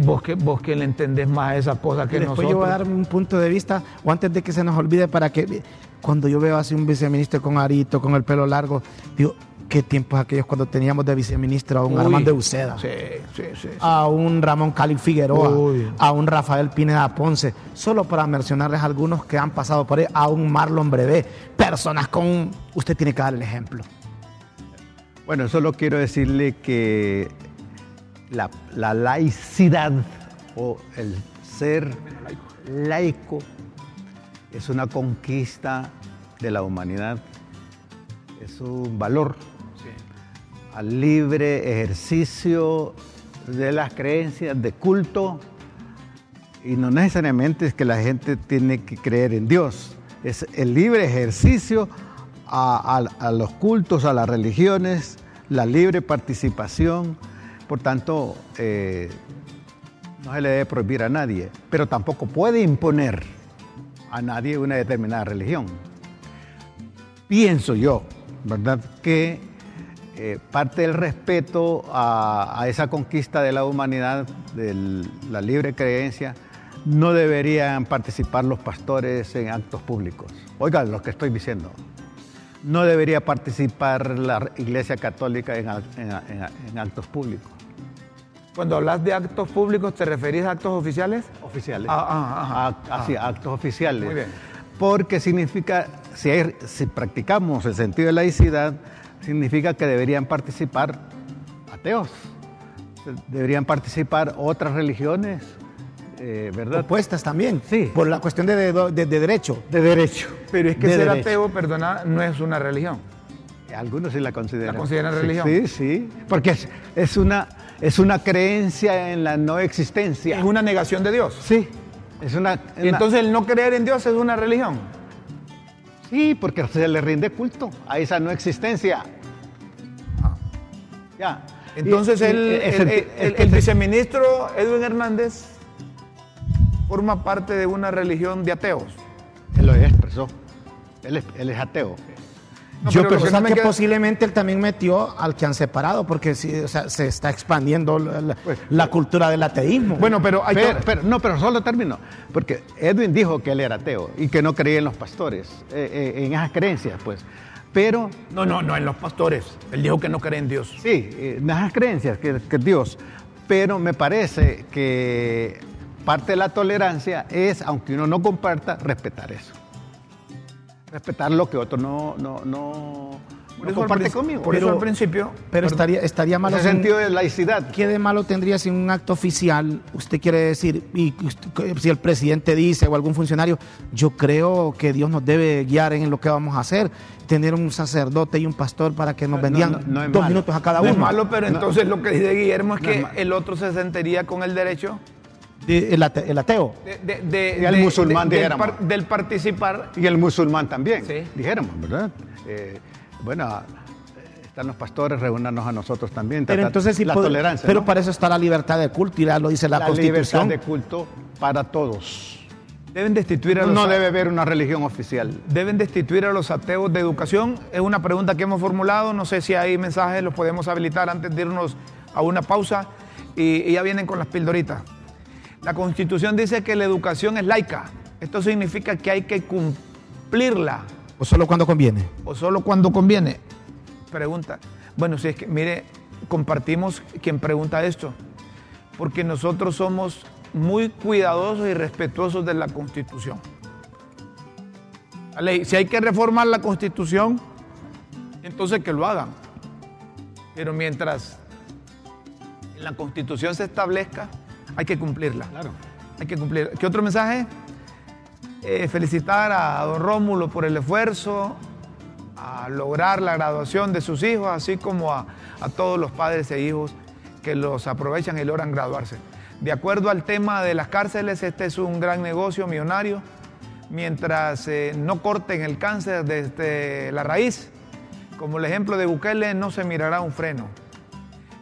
Si vos que, vos que le entendés más a esa cosa que Después nosotros. yo voy a dar un punto de vista, o antes de que se nos olvide, para que cuando yo veo así un viceministro con arito, con el pelo largo, digo, qué tiempos aquellos cuando teníamos de viceministro a un Uy. Armando Uceda, Sí, sí, sí. sí. a un Ramón Cali Figueroa, Uy. a un Rafael Pineda Ponce, solo para mencionarles algunos que han pasado por ahí, a un Marlon Brevé, personas con... Usted tiene que dar el ejemplo. Bueno, solo quiero decirle que la, la laicidad o el ser laico es una conquista de la humanidad, es un valor al libre ejercicio de las creencias, de culto, y no necesariamente es que la gente tiene que creer en Dios, es el libre ejercicio a, a- a los cultos, a las religiones, la libre participación, por tanto, eh, no se le debe prohibir a nadie, pero tampoco puede imponer a nadie una determinada religión. Pienso yo, ¿verdad?, que eh, parte del respeto a, esa conquista de la humanidad, de la libre creencia, no deberían participar los pastores en actos públicos. Oigan lo que estoy diciendo. No debería participar la Iglesia Católica en actos públicos. Cuando hablas de actos públicos, ¿te referís a actos oficiales? Oficiales. Ah, ah, ajá. Act- así, actos oficiales. Muy bien. Porque significa, si, hay- si practicamos el sentido de laicidad, significa que deberían participar ateos, deberían participar otras religiones, eh, ¿verdad? Opuestas también, Sí. por la cuestión de, de- de- de derecho. De derecho. Pero es que De ser derecho. ateo, perdona, no es una religión. Algunos sí la consideran. ¿La consideran Sí, religión? Sí, sí. Porque es, es una, es una creencia en la no existencia. Es una negación de Dios. Sí. Es una, entonces el no creer en Dios es una religión. Sí, porque se le rinde culto a esa no existencia. Ya. Entonces Y- el, es el- el- se- viceministro Edwin Hernández forma parte de una religión de ateos. Él lo expresó. Él es, él es ateo. No, Yo pienso que que queda- posiblemente él también metió al que han separado, porque sí, o sea, se está expandiendo la, la- Pues, la cultura del ateísmo. Bueno, pero hay Pero, que... pero- no, pero solo termino. Porque Edwin dijo que él era ateo y que no creía en los pastores, eh, eh, en esas creencias, pues. Pero No, no, no, en los pastores. Él dijo que no cree en Dios. Sí, eh, en esas creencias que, que Dios. Pero me parece que parte de la tolerancia es, aunque uno no comparta, respetar eso. Respetar lo que otro no, no, no, eso comparte conmigo. Por eso Pero- al principio... pero estaría, estaría malo. Ese sentido de laicidad. ¿Qué de malo tendría si en un acto oficial usted quiere decir, y usted- si el presidente dice o algún funcionario, yo creo que Dios nos debe guiar en lo que vamos a hacer, tener un sacerdote y un pastor para que nos No, vendían no, no es dos malo. minutos a cada No uno? es malo, pero entonces lo que dice Guillermo es que el otro se sentiría con el derecho De- el, ate- el ateo. de, de- de- Y al de- musulmán de- del, dijéramos. par- del participar. Y el musulmán también, Sí. dijéramos, ¿verdad? Eh, bueno, están los pastores, reúnanos a nosotros también. Pero tratar entonces sí la tolerancia. Pero ¿no? para eso está la libertad de culto y ya lo dice la, la libertad Constitución. de culto para todos. Deben destituir a los No debe haber una religión oficial. ¿Deben destituir a los ateos de educación? Es una pregunta que hemos formulado. No sé si hay mensajes, los podemos habilitar antes de irnos a una pausa. Y, y ya vienen con las pildoritas. La Constitución dice que la educación es laica. Esto significa que hay que cumplirla O solo cuando conviene. o solo cuando conviene. Pregunta. Bueno, si es que, mire, compartimos quien pregunta esto. Porque nosotros somos muy cuidadosos y respetuosos de la Constitución. La ley, si hay que reformar la Constitución, entonces que lo hagan. Pero mientras en la Constitución se establezca, hay que cumplirla. Claro. Hay que cumplir. ¿Qué otro mensaje? Eh, felicitar a don Rómulo por el esfuerzo, a lograr la graduación de sus hijos, así como a, a todos los padres e hijos que los aprovechan y logran graduarse. De acuerdo al tema de las cárceles, este es un gran negocio millonario. Mientras eh, no corten el cáncer desde la raíz, como el ejemplo de Bukele, no se mirará un freno.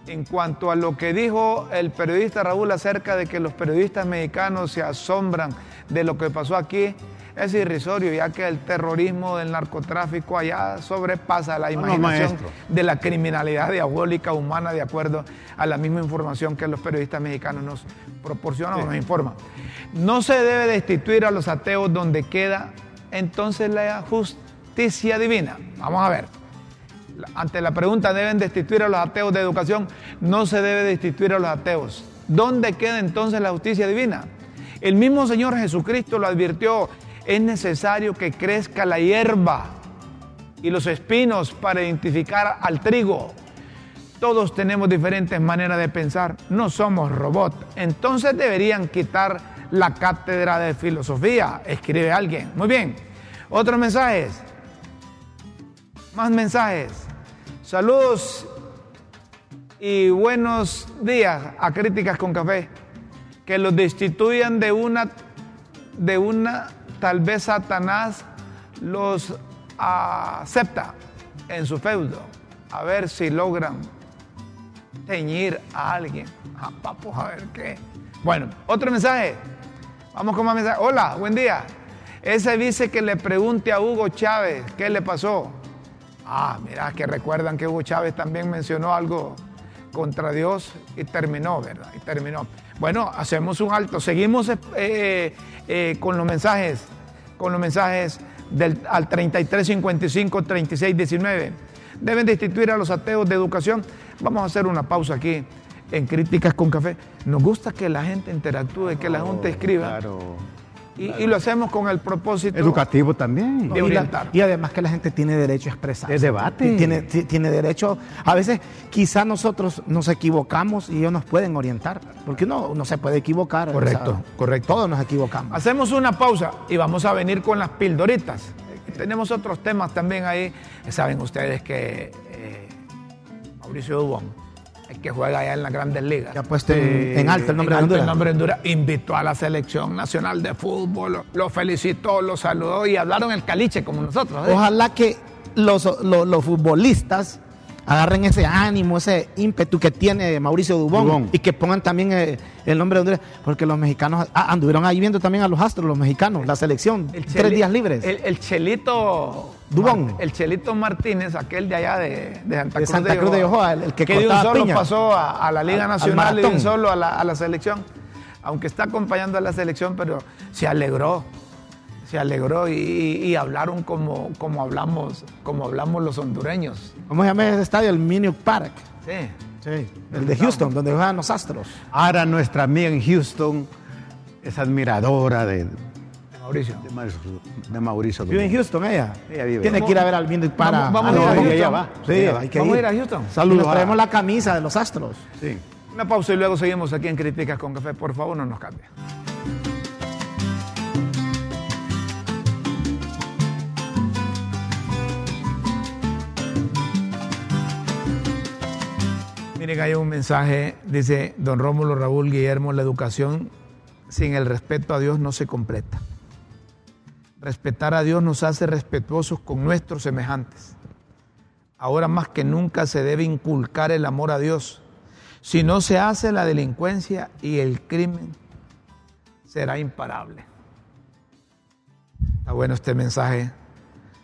En cuanto a lo que dijo el periodista Raúl acerca de que los periodistas mexicanos se asombran de lo que pasó aquí, es irrisorio, ya que el terrorismo del narcotráfico allá sobrepasa la no, imaginación de la criminalidad diabólica humana, de acuerdo a la misma información que los periodistas mexicanos nos proporcionan o nos informan. No se debe destituir a los ateos donde queda entonces la justicia divina. Vamos a ver. Ante la pregunta, ¿deben destituir a los ateos de educación? No se debe destituir a los ateos. ¿Dónde queda entonces la justicia divina? El mismo Señor Jesucristo lo advirtió, es necesario que crezca la hierba y los espinos para identificar al trigo. Todos tenemos diferentes maneras de pensar, no somos robots. Entonces deberían quitar la cátedra de filosofía, escribe alguien. Muy bien. Otros mensajes. Más mensajes. Saludos y buenos días a Críticas con Café. Que los destituyan de una, de una, tal vez Satanás los acepta en su feudo. A ver si logran teñir a alguien. Ah, vamos a ver qué. Bueno, otro mensaje. Vamos con más mensajes. Hola, buen día. Ese dice que le pregunte a Hugo Chávez qué le pasó. Ah, mira, que recuerdan que Hugo Chávez también mencionó algo contra Dios y terminó, ¿verdad? Y terminó. Bueno, hacemos un alto. Seguimos eh, eh, con los mensajes, con los mensajes del, al 33 55 36 19. Deben destituir a los ateos de educación. Vamos a hacer una pausa aquí en Críticas con Café. Nos gusta que la gente interactúe, que la gente escriba. Claro. Y, y lo hacemos con el propósito Educativo también. de Y, la- orientar. y además que la gente tiene derecho a expresar. Es debate. Tiene, ti- tiene derecho. A veces quizá nosotros nos equivocamos y ellos nos pueden orientar. Porque uno, uno se puede equivocar. Correcto, correcto. Todos nos equivocamos. Hacemos una pausa y vamos a venir con las pildoritas. Tenemos otros temas también ahí. Saben ustedes que eh, Mauricio Dubón, el que juega allá en las grandes ligas. Que ha puesto en, en alto el nombre en de Honduras. el nombre de Honduras, invitó a la selección nacional de fútbol, lo, lo felicitó, lo saludó y hablaron el caliche como nosotros. ¿eh? Ojalá que los, los- los futbolistas agarren ese ánimo, ese ímpetu que tiene Mauricio Dubón, Dubón. y que pongan también eh, el nombre de Honduras, porque los mexicanos ah, anduvieron ahí viendo también a los astros, los mexicanos, la selección, El tres Cheli- días libres. El, el Chelito. Dubón. Mar- El Chelito Martínez, aquel de allá de, de Santa, De Santa Cruz de Yojoa, el- el que de un solo piña. pasó a, a la Liga Al- al Nacional y de un solo a la, a la selección. Aunque está acompañando a la selección, pero se alegró. Se alegró y, y- y hablaron como, como, hablamos, como hablamos los hondureños. ¿Cómo se llama ese estadio? El Minute Park. Sí. Sí. El de Houston, donde juegan los astros. Ahora nuestra amiga en Houston es admiradora de, Mauricio. de Mauricio, de Mauricio Vive en. Houston ella. Ella vive. Tiene que ir a ver al Minute Park. Vamos- vamos Ah, a ir a Houston. ella va. Sí, Ella va. hay que Vamos a ir. a Houston. Y Saludos. nos traemos la camisa de los astros. Sí. Una pausa y luego seguimos aquí en Críticas con Café. Por favor, no nos cambie. Miren, hay un mensaje, dice don Rómulo Raúl Guillermo, la educación sin el respeto a Dios no se completa. Respetar a Dios nos hace respetuosos con nuestros semejantes. Ahora más que nunca se debe inculcar el amor a Dios. Si no se hace la delincuencia y el crimen será imparable. Está bueno este mensaje.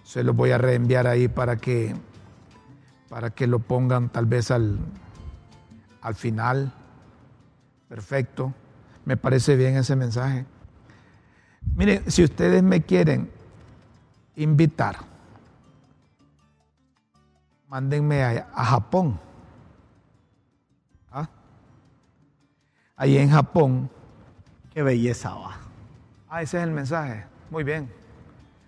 Se lo voy a reenviar ahí para que, para que lo pongan tal vez al, al final. Perfecto. Me parece bien ese mensaje. Miren, si ustedes me quieren invitar, mándenme a, a Japón. ¿Ah? Ahí en Japón. Qué belleza va. Ah, ese es el mensaje. Muy bien.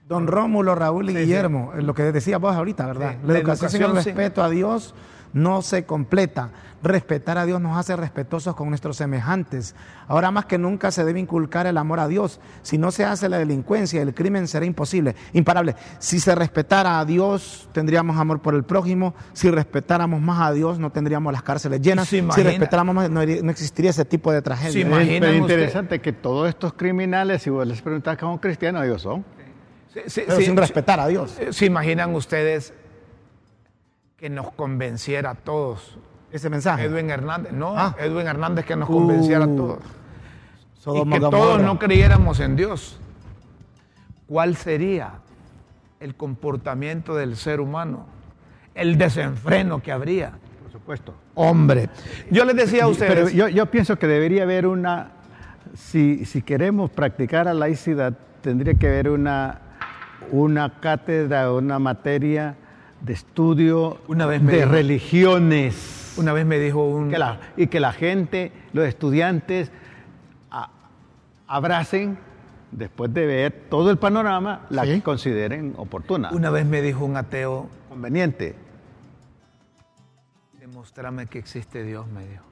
Don Rómulo, Raúl y Sí. Guillermo, lo que decías vos ahorita, ¿verdad? Sí, La la educación sin el respeto a Dios no se completa. Respetar a Dios nos hace respetuosos con nuestros semejantes. Ahora más que nunca se debe inculcar el amor a Dios. Si no se hace la delincuencia, el crimen será imposible, imparable. Si se respetara a Dios, tendríamos amor por el prójimo. Si respetáramos más a Dios, no tendríamos las cárceles llenas. ¿Se Si respetáramos más, no, no existiría ese tipo de tragedia. ¿Se Es usted- interesante que todos estos criminales, si vos les preguntas cómo cristianos, ellos son. Sí, sí, Pero sí, sin sí. respetar a Dios. ¿Se imaginan ustedes que nos convenciera a todos? Ese mensaje. Edwin Hernández, no, Ah. Edwin Hernández que nos convenciera a Uh, todos. Sodoma y que todos no creyéramos en Dios. ¿Cuál sería el comportamiento del ser humano? El desenfreno que habría. Por supuesto. Hombre, yo les decía a ustedes, Pero yo, yo pienso que debería haber una, si, si queremos practicar la laicidad, tendría que haber una, una cátedra, una materia de estudio Una vez me de religiones. Una vez me dijo un... Que la- y que la gente, los estudiantes, a- abracen, después de ver todo el panorama, la Sí. que consideren oportuna, Una vez me dijo un ateo, conveniente. demostrame que existe Dios, me dijo.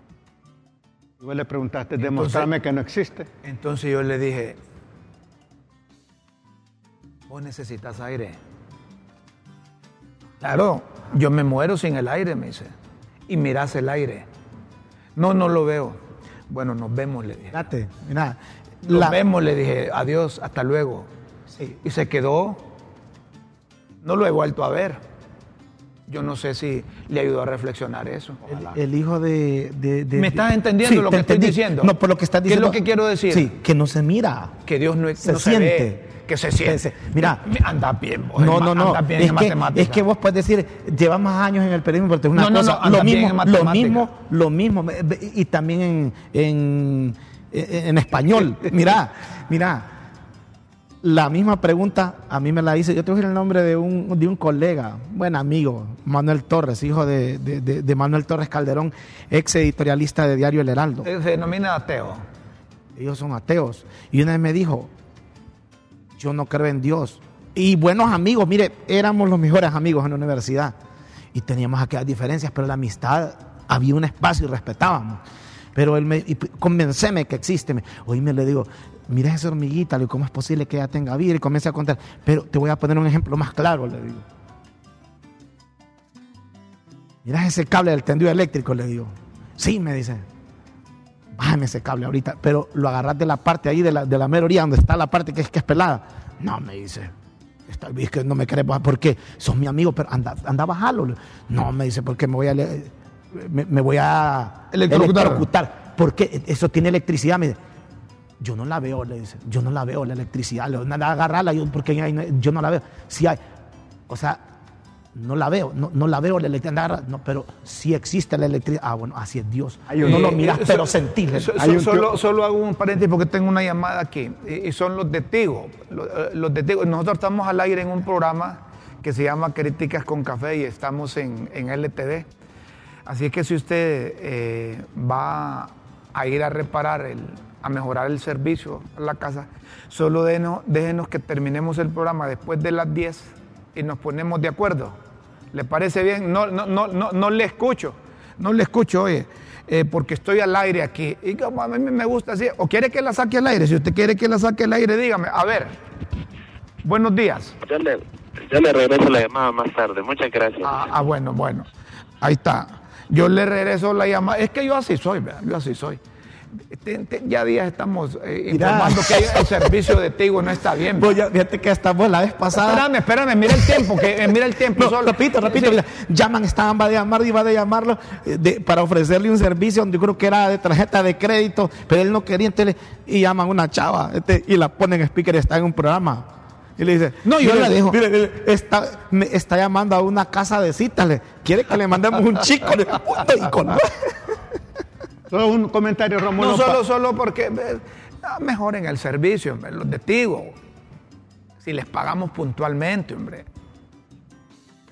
Y vos le preguntaste, Entonces- demostrarme que no existe. Entonces yo le dije, vos necesitas aire. Claro, yo me muero sin el aire, me dice. Y mirás el aire. No, no lo veo. Bueno, nos vemos, le dije. Fíjate, mira, Nos la- vemos, le dije, adiós, hasta luego. Sí. Y se quedó. No lo he vuelto a ver. Yo no sé si le ayudó a reflexionar eso. el, el hijo de, de- de- ¿Me estás entendiendo lo te que estoy entendí. diciendo? No, por lo que estás ¿Qué es diciendo. lo que quiero decir? Sí, que no se mira. Que Dios no, Se no se siente. ve, que se siente. Mira. anda bien, vos, No, no, no. bien Es en que, es vos puedes decir, llevas más años en el periodismo, pero digo una No, no, cosa, no, andas lo, mismo, lo mismo, lo mismo, y también en, en, en- en español. Mira, mira, la misma pregunta a mí me la hice, yo te voy a decir el nombre de un, de un colega, buen amigo, Manuel Torres, hijo de, de- de- de Manuel Torres Calderón, ex editorialista de Diario El Heraldo. Se denomina ateo. Ellos son ateos. Y una vez me dijo, yo no creo en Dios. Y buenos amigos, mire, éramos los mejores amigos en la universidad. Y teníamos aquellas diferencias, pero la amistad había un espacio y respetábamos. Pero él me, y convenceme que existe. Hoy me le digo, mira esa hormiguita, le digo, ¿cómo es posible que ella tenga vida? Y comienza a contar. Pero te voy a poner un ejemplo más claro, le digo. Mira ese cable del tendido eléctrico, le digo. Sí, me dice bájame ese cable ahorita, pero lo agarras de la parte ahí, de la, de la mera orilla donde está la parte que es, que es pelada. No, me dice, Está, es que no me querés bajar, porque sos mi amigo, pero anda, anda a bajarlo. No, me dice, porque me voy a, me, me voy a Electrocutar. electrocutar. Porque eso tiene electricidad. Me dice, yo no la veo, le dice, yo no la veo la electricidad, le digo, nada, agarrarla, yo, porque yo no la veo. Sí hay, o sea, no la veo, no, no la veo la electricidad, no, pero sí existe la electricidad. Ah, bueno, así es Dios. No lo Eh, miras, eh, pero so- sentís. so- Hay so- un solo, solo hago un paréntesis porque tengo una llamada aquí. Y y son los de Tigo. Los, eh, los de Tigo. Nosotros estamos al aire en un programa que se llama Críticas con Café y estamos en, en LTV. Así es que si usted eh, va a ir a reparar, el, a mejorar el servicio a la casa, solo déjenos, déjenos que terminemos el programa después de las 10 y nos ponemos de acuerdo. ¿Le parece bien? No, no, no, no, no le escucho, no le escucho, oye, eh, porque estoy al aire aquí. Y como a mí me gusta así, o quiere que la saque al aire, si usted quiere que la saque al aire, dígame, a ver, buenos días. Yo le, yo le regreso la llamada más tarde. Muchas gracias. Ah, ah, bueno, bueno. Ahí está. Yo le regreso la llamada. Es que yo así soy, ¿verdad? yo así soy. Ya días estamos eh, informando que el servicio de Tigo no está bien. Pues ya, fíjate que hasta vos la vez pasada. Espérame, espérame, mira el tiempo, que, eh, mira el tiempo. No, solo. repito, repito, Sí. mira, llaman, estaban, va a llamar, iba a llamarlo eh, de- para ofrecerle un servicio donde yo creo que era de tarjeta de crédito, pero él no quería, entonces y llaman a una chava este, y la ponen en speaker y está en un programa. Y le dice, No, yo mire, la dejo. mire, está, me está llamando a una casa de citas, le, quiere que le mandemos un chico, le, y colgó. Solo un comentario, Romulo. No solo, solo porque ah, mejoren el servicio, hombre, los de Tigo. Si les pagamos puntualmente, hombre.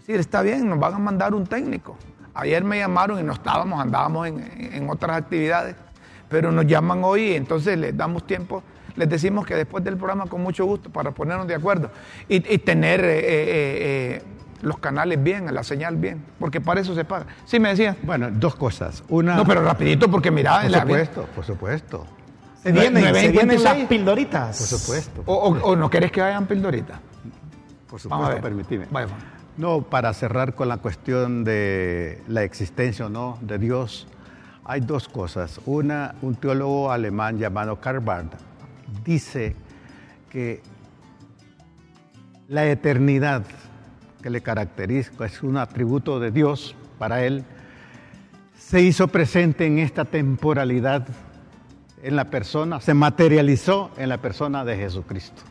Sí, está bien, nos van a mandar un técnico. Ayer me llamaron y no estábamos, andábamos en, en otras actividades, pero nos llaman hoy y entonces les damos tiempo, les decimos que después del programa con mucho gusto para ponernos de acuerdo y, y tener eh, eh, eh, los canales bien, la señal bien, porque para eso se paga. Sí, me decían. Bueno, dos cosas. Una. No, pero rapidito porque mira, Por en la- supuesto, por supuesto. Se vienen, no ven se vienen las 56. pildoritas. Por supuesto. O, o- o no querés que hayan pildorita. Por Vamos a supuesto, ver. permitime. Vaya, vaya. No, para cerrar con la cuestión de la existencia o no de Dios, hay dos cosas. Una, un teólogo alemán llamado Karl Barth dice que la eternidad que le caracteriza es un atributo de Dios para él, se hizo presente en esta temporalidad en la persona, se materializó en la persona de Jesucristo.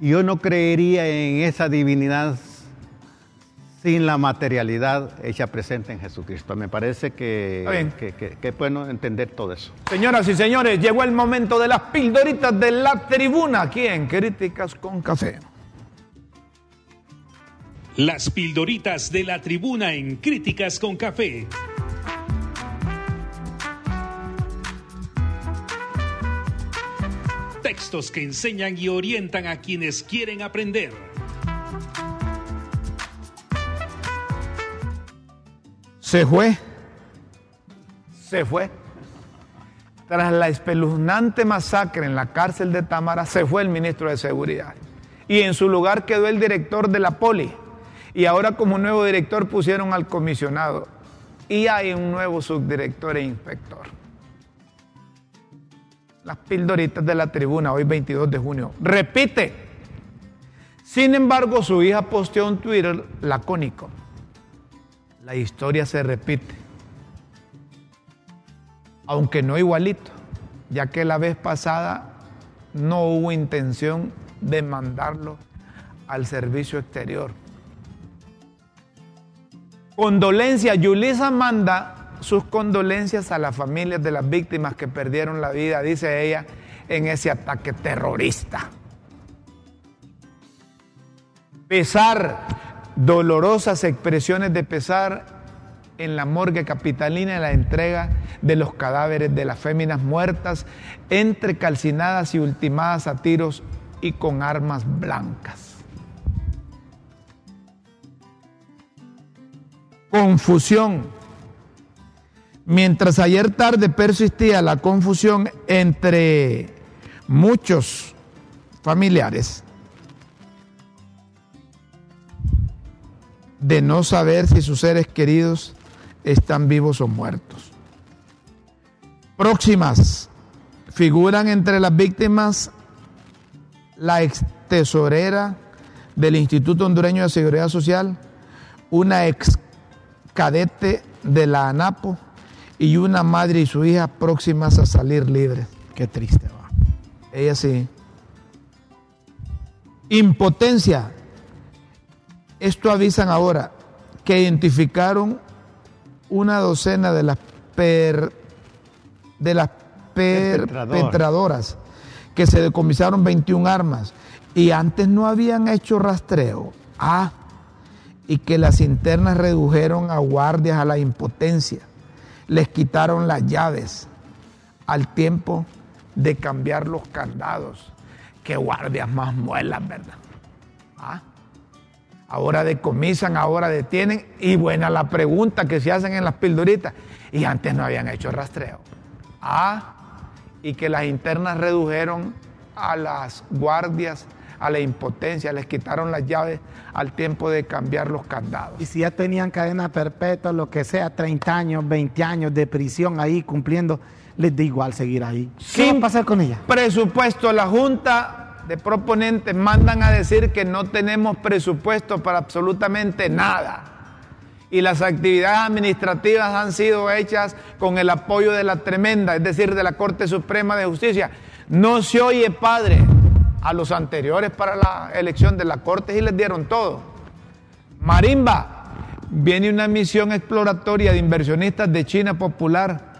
Y yo no creería en esa divinidad sin la materialidad hecha presente en Jesucristo. Me parece que, que es bueno entender todo eso. Señoras y señores, llegó el momento de las pildoritas de la tribuna aquí en Críticas con Café. Las pildoritas de la tribuna en Críticas con Café. Textos que enseñan y orientan a quienes quieren aprender. Se fue. Se fue. Tras la espeluznante masacre en la cárcel de Támara, se fue el ministro de Seguridad. Y en su lugar quedó el director de la poli. Y ahora como nuevo director pusieron al comisionado. Y hay un nuevo subdirector e inspector. Las pildoritas de la tribuna, hoy 22 de junio. Repite. Sin embargo, su hija posteó un Twitter lacónico. La historia se repite. Aunque no igualito, ya que la vez pasada no hubo intención de mandarlo al servicio exterior. Condolencias. Yulisa manda sus condolencias a las familias de las víctimas que perdieron la vida, dice ella, en ese ataque terrorista. Pesar, dolorosas expresiones de pesar en la morgue capitalina en la entrega de los cadáveres de las féminas muertas, entre calcinadas y ultimadas a tiros y con armas blancas. Confusión. Mientras ayer tarde persistía la confusión entre muchos familiares de no saber si sus seres queridos están vivos o muertos. Próximas figuran entre las víctimas la ex tesorera del Instituto Hondureño de Seguridad Social, una ex cadete de la ANAPO y una madre y su hija próximas a salir libres. Qué triste va. Ella sí. Impotencia. Esto avisan ahora que identificaron una docena de las per- de las Perpetradoras. perpetradoras que se decomisaron 21 armas y antes no habían hecho rastreo. Ah, y que las internas redujeron a guardias a la impotencia. Les quitaron las llaves al tiempo de cambiar los candados. Qué guardias más muelas, ¿verdad? Ah, Ahora decomisan, ahora detienen. Y buena la pregunta que se hacen en las pildoritas. Y antes no habían hecho rastreo. Ah, y que las internas redujeron a las guardias a la impotencia, les quitaron las llaves al tiempo de cambiar los candados. Y si ya tenían cadena perpetua, lo que sea, 30 años, 20 años de prisión ahí cumpliendo, les da igual seguir ahí. ¿Qué Sin va a pasar con ella? Presupuesto, la Junta de Proponentes mandan a decir que no tenemos presupuesto para absolutamente nada. Y las actividades administrativas han sido hechas con el apoyo de la tremenda, es decir, de la Corte Suprema de Justicia. No se oye, padre, a los anteriores para la elección de la Corte y les dieron todo. Marimba, viene una misión exploratoria de inversionistas de China Popular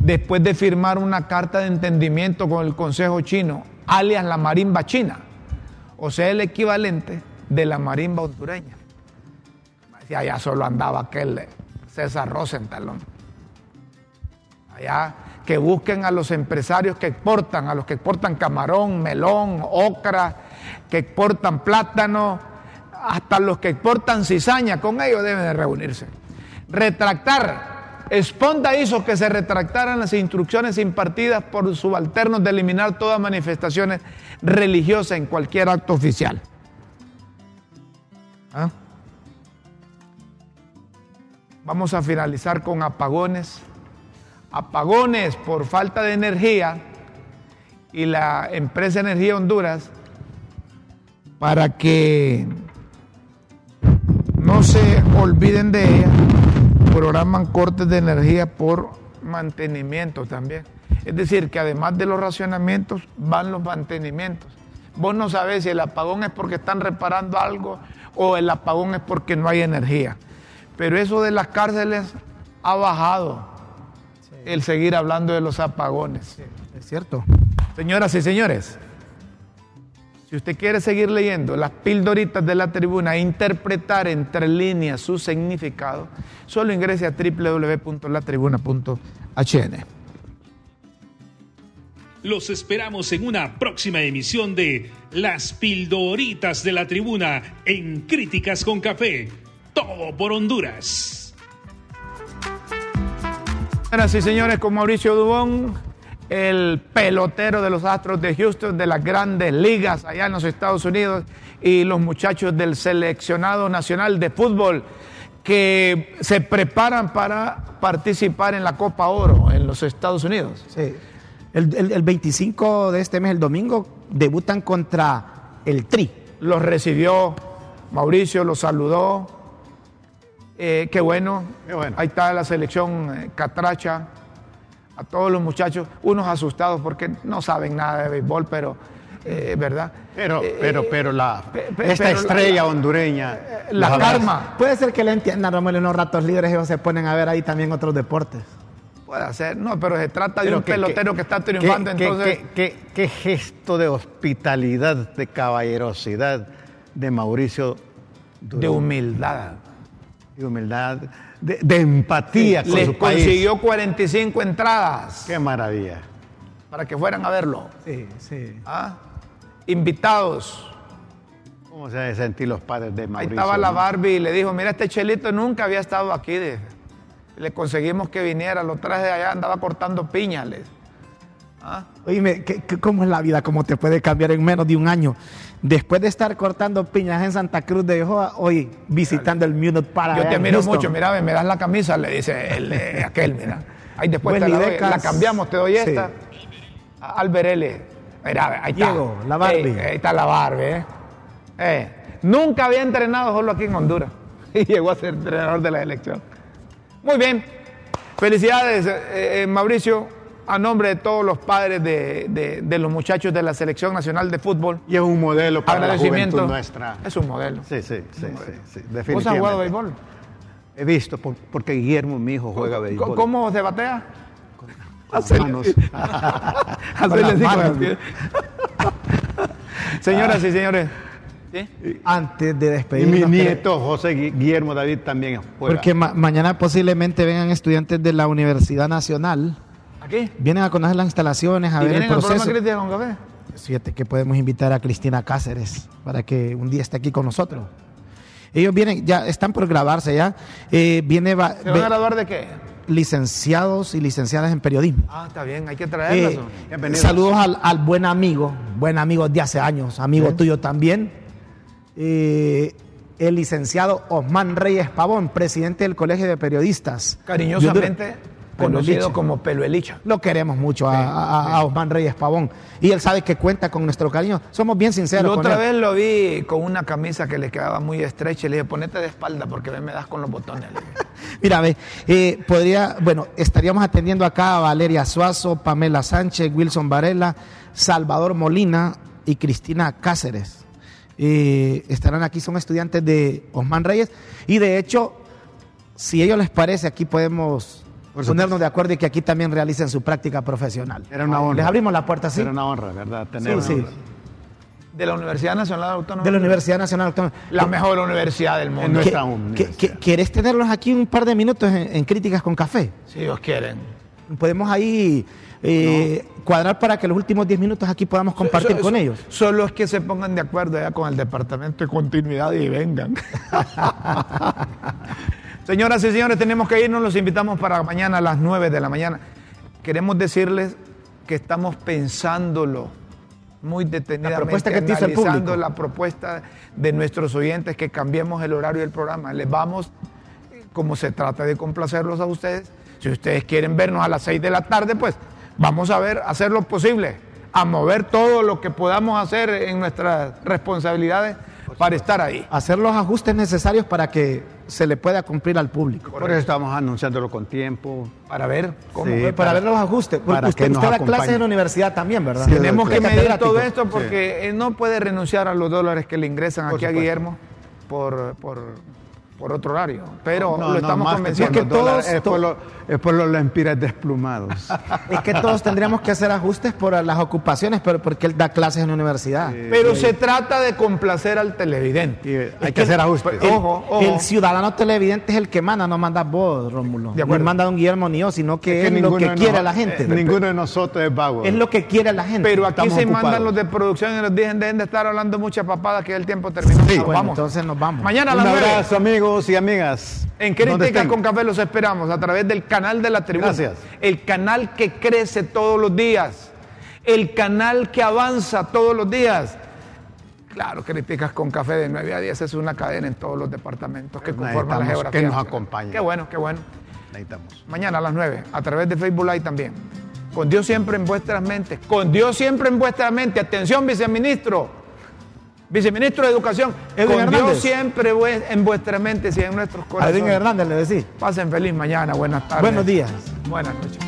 después de firmar una carta de entendimiento con el Consejo Chino, alias la marimba china, o sea, el equivalente de la marimba hondureña. Y allá solo andaba aquel César Rosenthal. Allá que busquen a los empresarios que exportan, a los que exportan camarón, melón, ocra, que exportan plátano, hasta los que exportan cizaña, con ellos deben de reunirse. Retractar. Esponda hizo que se retractaran las instrucciones impartidas por subalternos de eliminar todas manifestaciones religiosas en cualquier acto oficial. ¿Ah? Vamos a finalizar con apagones. Apagones por falta de energía y la empresa Energía Honduras para que no se olviden de ella, programan cortes de energía por mantenimiento también. Es decir, que además de los racionamientos van los mantenimientos. Vos no sabés si el apagón es porque están reparando algo o el apagón es porque no hay energía. Pero eso de las cárceles ha bajado el seguir hablando de los apagones. Es cierto. Señoras y señores, si usted quiere seguir leyendo las pildoritas de la tribuna e interpretar entre líneas su significado, solo ingrese a www.latribuna.hn. Los esperamos en una próxima emisión de Las Pildoritas de la Tribuna en Críticas con Café. Todo por Honduras. Señoras y señores, con Mauricio Dubón, el pelotero de los Astros de Houston, de las grandes ligas allá en los Estados Unidos, y los muchachos del seleccionado nacional de fútbol que se preparan para participar en la Copa Oro en los Estados Unidos. Sí. El, el- el 25 de este mes, el domingo, debutan contra el Tri. Los recibió Mauricio, los saludó. Eh, qué bueno. Qué bueno. Ahí está la selección eh, Catracha. A todos los muchachos, unos asustados porque no saben nada de béisbol, pero, eh, ¿verdad? Pero, Eh, pero, pero la, pe- pe- esta pero estrella la- hondureña. la karma. Puede ser que le entiendan, Romulo, en los ratos libres ellos se ponen a ver ahí también otros deportes. Puede ser, no, pero se trata de un que- pelotero que, que- está triunfando, que- entonces. que- que- qué gesto de hospitalidad, de caballerosidad de Mauricio de Durán, humildad. De humildad, de, de empatía con Les su país. consiguió 45 entradas Qué maravilla. para que fueran a verlo. Sí, sí. ¿ah? Invitados. ¿Cómo se sentir los padres de Ahí Mauricio? estaba la? Barbie y le dijo, mira, este chelito nunca había estado aquí. de- Le conseguimos que viniera, lo traje de allá, andaba cortando piñas. ¿Ah? Oíme, ¿qué- qué- ¿cómo es la vida? ¿Cómo te puede cambiar en menos de un año? Después de estar cortando piñas en Santa Cruz de Joa, hoy visitando el Munich para Yo te miro Houston. mucho, mira, me das la camisa, le dice el, eh, aquel, mira. Ahí después te la, doy, la cambiamos, te doy Sí. esta. Albert L. Mira, ahí está. Diego, la Barbie. Ey, ahí está la Barbie, ¿eh? Eh, nunca había entrenado solo aquí en Honduras y llegó a ser entrenador de la selección. Muy bien. Felicidades, eh, eh, Mauricio, a nombre de todos los padres de, de- de los muchachos de la Selección Nacional de Fútbol. Y es un modelo para la juventud nuestra. Es un modelo. Sí, sí, sí, sí, sí, ¿Vos has definitivamente. jugado béisbol? He visto, por- porque Guillermo, mi hijo, juega béisbol. ¿Cómo se batea? Las manos. Hacerle las así con manos. Señoras y señores. Antes de Y despedirnos. mi que- nieto, José Gui- Guillermo David, también juega. Porque ma- mañana posiblemente vengan estudiantes de la Universidad Nacional. Aquí. Vienen a conocer las instalaciones, a ¿Y ver el al programa proceso. Crítica con Café? Fíjate que podemos invitar a Cristina Cáceres para que un día esté aquí con nosotros. Ellos vienen, ya están por grabarse ya. Eh, viene va- ¿Se van a graduar de qué? licenciados y licenciadas en periodismo. Ah, está bien, hay que traerlas. Eh, saludos al, al buen amigo, buen amigo de hace años, amigo tuyo también. Eh, el licenciado Osman Reyes Pavón, presidente del Colegio de Periodistas. Cariñosamente de Conocido como Pelo Elicha. Lo queremos mucho a, a- a Osman Reyes Pavón. Y él sabe que cuenta con nuestro cariño. Somos bien sinceros. La con otra él. vez lo vi con una camisa que le quedaba muy estrecha y le dije, ponete de espalda porque me das con los botones. Mira, ve, eh, podría, bueno, estaríamos atendiendo acá a Valeria Suazo, Pamela Sánchez, Wilson Varela, Salvador Molina y Cristina Cáceres. Eh, estarán aquí, son estudiantes de Osman Reyes. Y de hecho, si a ellos les parece, aquí podemos ponernos de acuerdo y que aquí también realicen su práctica profesional. Era una honra. Les abrimos la puerta, sí. Era una honra, ¿verdad? Tener Sí, sí. De la Universidad Nacional Autónoma. De la Universidad Nacional Autónoma. La mejor universidad del mundo. ¿Qué- universidad. qué- ¿Quieres tenerlos aquí un par de minutos en- en Críticas con Café? Si Dios quieren. Podemos ahí eh, cuadrar para que los últimos 10 minutos aquí podamos compartir So- con so- ellos. Solo es que se pongan de acuerdo ya con el Departamento de Continuidad y vengan. Señoras y señores, tenemos que irnos. Los invitamos para mañana a las 9 de la mañana. Queremos decirles que estamos pensándolo muy detenidamente, La propuesta que te hizo el analizando público. la propuesta de nuestros oyentes que cambiemos el horario del programa. Les vamos, como se trata de complacerlos a ustedes, si ustedes quieren vernos a las 6 de la tarde, pues vamos a ver, hacer lo posible, a mover todo lo que podamos hacer en nuestras responsabilidades para estar ahí. Hacer los ajustes necesarios para que se le pueda cumplir al público. Por eso estamos anunciándolo con tiempo. Para ver cómo. Sí, para, para- ver los ajustes. para usted que nos usted da clases en la universidad también, ¿verdad? Sí, Tenemos que medir todo esto porque no puede renunciar a los dólares que le ingresan Por aquí a. Guillermo por, por, por otro horario. Pero No, lo no, estamos más convenciendo. Es que todos- es por, los- es por los lempiras desplumados. Es que todos tendríamos que hacer ajustes por las ocupaciones, pero porque él da clases en la universidad. Pero se trata de complacer al televidente. Hay Es que hacer ajustes. el- ojo, ojo. El ciudadano televidente es el que manda, no manda vos, Rómulo. De acuerdo. No manda don Guillermo ni yo, sino que es, lo que quiere nos- la gente. eh, ninguno de nosotros es vago. Es lo que quiere la gente. Pero aquí Estamos se ocupados. mandan los de producción y nos dicen dejen de estar hablando mucha papada que el tiempo terminó. Sí. Nos Bueno, vamos. entonces nos vamos. Mañana a Un las 9. abrazo, amigos y amigas. En estén. con Café los esperamos a través del canal de la tribuna. Gracias. El canal que crece todos los días. El canal que avanza todos los días. Claro, Críticas con Café de 9 a 10 es una cadena en todos los departamentos que conforman la geografía. que nos acompañen. Qué bueno, qué bueno. Necesitamos. Mañana a las 9, a través de Facebook Live también. Con Dios siempre en vuestras mentes. Con Dios siempre en vuestras mentes. Atención, viceministro. Viceministro de Educación. Edwin con Hernández. Dios siempre en vuestras mentes y en nuestros A corazones. Edwin Hernández le decís. Pasen feliz mañana. Buenas tardes. Buenos días. Buenas noches.